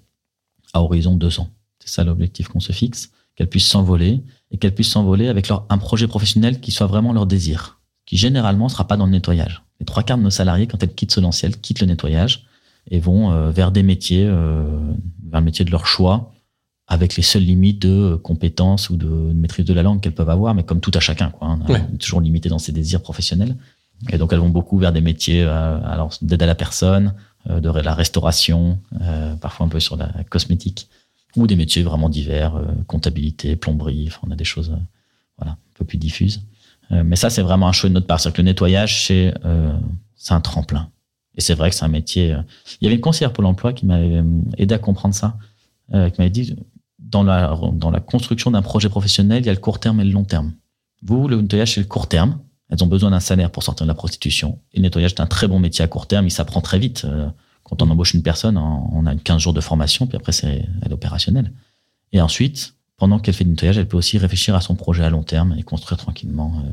à horizon deux ans. C'est ça l'objectif qu'on se fixe, qu'elles puissent s'envoler et qu'elles puissent s'envoler avec leur, un projet professionnel qui soit vraiment leur désir, qui généralement ne sera pas dans le nettoyage. Les trois quarts de nos salariés, quand elles quittent Solentiel, quittent le nettoyage et vont euh, vers des métiers, euh, vers le métier de leur choix, avec les seules limites de euh, compétences ou de, maîtrise de la langue qu'elles peuvent avoir, mais comme tout à chacun, quoi. hein. Ouais. Toujours limité dans ses désirs professionnels. Et donc elles vont beaucoup vers des métiers euh, alors d'aide à la personne, euh, de la restauration, euh, parfois un peu sur la cosmétique, ou des métiers vraiment divers, euh, comptabilité, plomberie, enfin, on a des choses euh, voilà, un peu plus diffuses. Euh, mais ça, c'est vraiment un choix de notre part. C'est-à-dire que le nettoyage, c'est un tremplin. Et c'est vrai que c'est un métier. Il y avait une conseillère pour l'emploi qui m'avait aidé à comprendre ça, euh, qui m'avait dit dans la, dans la construction d'un projet professionnel, il y a le court terme et le long terme. Vous, le nettoyage, c'est le court terme. Elles ont besoin d'un salaire pour sortir de la prostitution. Et le nettoyage, c'est un très bon métier à court terme. Il s'apprend très vite. Quand on embauche une personne, on a 15 jours de formation, puis après, c'est, elle est. Et ensuite, pendant qu'elle fait du nettoyage, elle peut aussi réfléchir à son projet à long terme et construire tranquillement euh,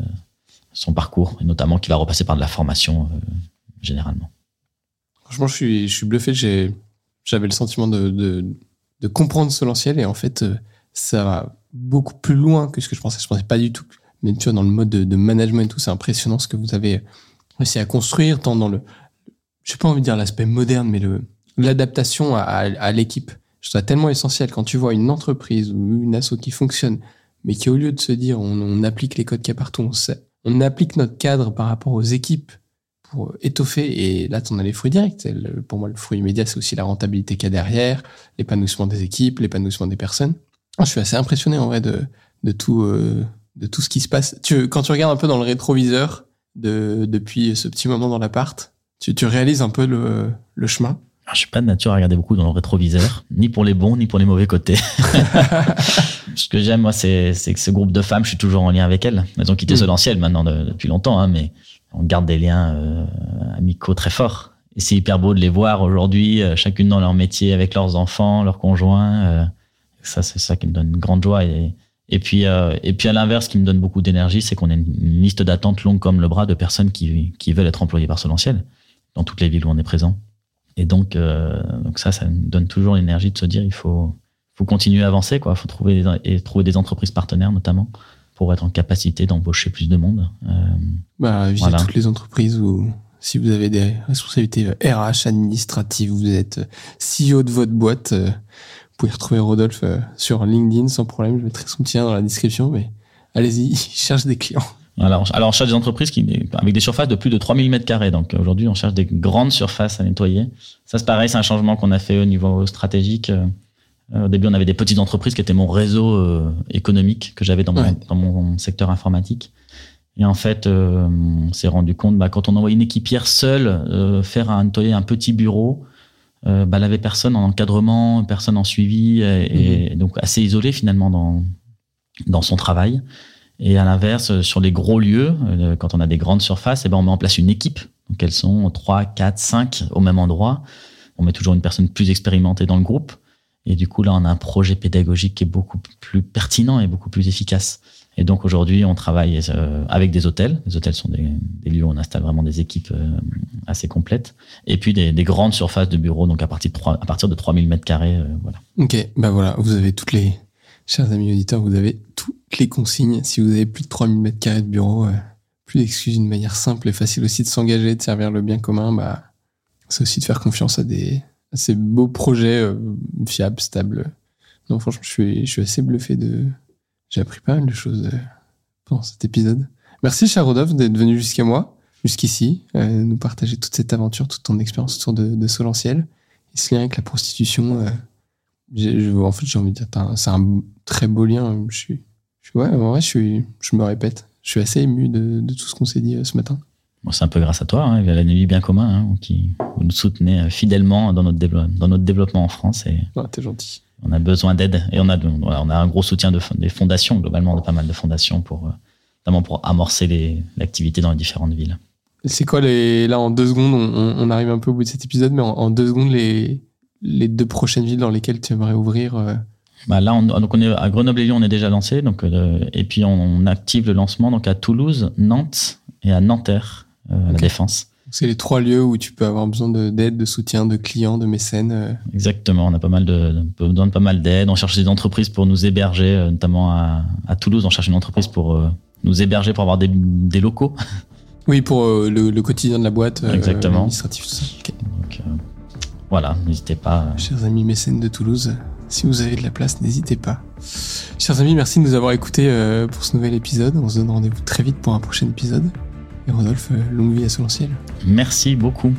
son parcours, et notamment qui va repasser par de la formation, euh, généralement. Franchement, je suis, bluffé. J'avais le sentiment de, de, de comprendre Solentiel et en fait, euh, ça va beaucoup plus loin que ce que je pensais. Je pensais pas du tout. Mais tu vois, dans le mode de, de management et tout, c'est impressionnant ce que vous avez réussi à construire, tant dans le, j'ai pas envie de dire l'aspect moderne, mais le, l'adaptation à, l'équipe. Je trouve ça tellement essentiel quand tu vois une entreprise ou une asso qui fonctionne, mais qui au lieu de se dire on, applique les codes qu'il y a partout, on, sait- on applique notre cadre par rapport aux équipes pour étoffer. Et là, tu en as les fruits directs. Pour moi, le fruit immédiat, c'est aussi la rentabilité qu'il y a derrière, l'épanouissement des équipes, l'épanouissement des personnes. Ah, Je suis assez impressionné en vrai de, de, tout, euh, de tout ce qui se passe. Tu, quand tu regardes un peu dans le rétroviseur de, depuis ce petit moment dans l'appart, tu, tu réalises un peu le, le chemin? Alors, je suis pas de nature à regarder beaucoup dans le rétroviseur, ni pour les bons, ni pour les mauvais côtés. *laughs* Ce que j'aime, moi, c'est que ce groupe de femmes, je suis toujours en lien avec elles. Elles ont quitté Mm. Solentiel maintenant de- depuis longtemps, hein, mais on garde des liens euh, amicaux très forts. Et c'est hyper beau de les voir aujourd'hui, euh, chacune dans leur métier, avec leurs enfants, leurs conjoints. euh, ça, c'est ça qui me donne une grande joie. Et, et puis, et puis à l'inverse, ce qui me donne beaucoup d'énergie, c'est qu'on a une, une liste d'attente longue comme le bras de personnes qui, qui veulent être employées par Solentiel dans toutes les villes où on est présent. Et donc, euh, donc ça, ça me donne toujours l'énergie de se dire, il faut, faut continuer à avancer, quoi. Faut trouver des, et trouver des entreprises partenaires, notamment, pour être en capacité d'embaucher plus de monde. Euh, Bah, Voilà. toutes les entreprises où, si vous avez des responsabilités euh, RH, administratives, vous êtes euh, CEO de votre boîte, euh, vous pouvez retrouver Rodolphe euh, sur LinkedIn sans problème. Je mettrai son tien dans la description, mais allez-y, *laughs* cherche des clients. Alors, alors, on cherche des entreprises qui, avec des surfaces de plus de 3000 mètres carrés. Donc, aujourd'hui, on cherche des grandes surfaces à nettoyer. Ça, c'est pareil, c'est un changement qu'on a fait au niveau stratégique. Euh, Au début, on avait des petites entreprises qui étaient mon réseau euh, économique que j'avais dans, mon- Ouais. dans mon secteur informatique. Et en fait, euh, on s'est rendu compte, bah, quand on envoyait une équipière seule euh, faire un, nettoyer un petit bureau, euh, bah, elle avait personne en encadrement, personne en suivi, et, et donc assez isolée finalement dans, dans son travail. Et à l'inverse, euh, sur les gros lieux, euh, quand on a des grandes surfaces, eh ben, on met en place une équipe. Donc elles sont 3, 4, 5 au même endroit. On met toujours une personne plus expérimentée dans le groupe. Et du coup, là, on a un projet pédagogique qui est beaucoup plus pertinent et beaucoup plus efficace. Et donc aujourd'hui, on travaille euh, avec des hôtels. Les hôtels sont des, lieux où on installe vraiment des équipes assez complètes. Et puis des, des grandes surfaces de bureaux, donc à partir de, 3, à partir de 3000 mètres carrés. voilà. Ok, bah voilà, vous avez toutes les, chers amis auditeurs, vous avez toutes les consignes. Si vous avez plus de 3000 mètres carrés de bureau, euh, plus d'excuses, une manière simple et facile aussi de s'engager, de servir le bien commun, bah, c'est aussi de faire confiance à ces beaux projets euh, fiables, stables. Non, franchement, je suis, je suis assez bluffé de, j'ai appris pas mal de choses euh, pendant cet épisode. Merci, cher Rodolphe, d'être venu jusqu'à moi, jusqu'ici, nous partager toute cette aventure, toute ton expérience autour de, de Solentiel. Et ce lien avec la prostitution, en fait, j'ai envie de dire, c'est un très beau lien. Je suis, je suis- ouais, en vrai, je suis, je me répète, je suis assez ému de, de tout ce qu'on s'est dit euh, ce matin. Bon, c'est un peu grâce à toi, hein, via la nuit bien commun, hein, qui vous nous soutenez euh, fidèlement dans notre, dévelop- dans notre développement en France. Et Ah, t'es gentil. on a besoin d'aide. Et on a, on a un gros soutien de, des fondations, globalement, de pas mal de fondations, pour, euh, notamment pour amorcer l'activité dans les différentes villes. C'est quoi les, là, en deux secondes, on, on- on arrive un peu au bout de cet épisode, mais en, en deux secondes, les, les deux prochaines villes dans lesquelles tu aimerais ouvrir. euh, Bah là, on, donc on est à Grenoble et Lyon, on est déjà lancé. Donc, euh, et puis, on, on active le lancement donc à Toulouse, Nantes et à Nanterre, euh, à la. Défense. c'est les trois lieux où tu peux avoir besoin de- d'aide, de, soutien, de clients, de mécènes. euh. Exactement, on a pas mal de, de- besoin de pas mal d'aide. On cherche des entreprises pour nous héberger, notamment à, à Toulouse. On cherche une entreprise pour nous héberger, pour avoir des, des locaux. Oui, pour le, le quotidien de la boîte. Exactement. Administratif. Donc voilà, n'hésitez pas. Chers amis mécènes de Toulouse, si vous avez de la place, n'hésitez pas. Chers amis, merci de nous avoir écoutés euh, pour ce nouvel épisode. On se donne rendez-vous très vite pour un prochain épisode. Et Rodolphe, euh, longue vie à Solentiel. Merci beaucoup.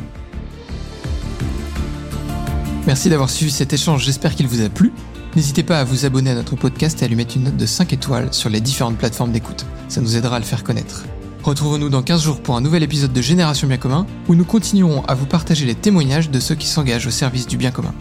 Merci d'avoir suivi cet échange, j'espère qu'il vous a plu. N'hésitez pas à vous abonner à notre podcast et à lui mettre une note de 5 étoiles sur les différentes plateformes d'écoute. Ça nous aidera à le faire connaître. Retrouvons-nous dans 15 jours pour un nouvel épisode de Génération Bien Commun, où nous continuerons à vous partager les témoignages de ceux qui s'engagent au service du bien commun.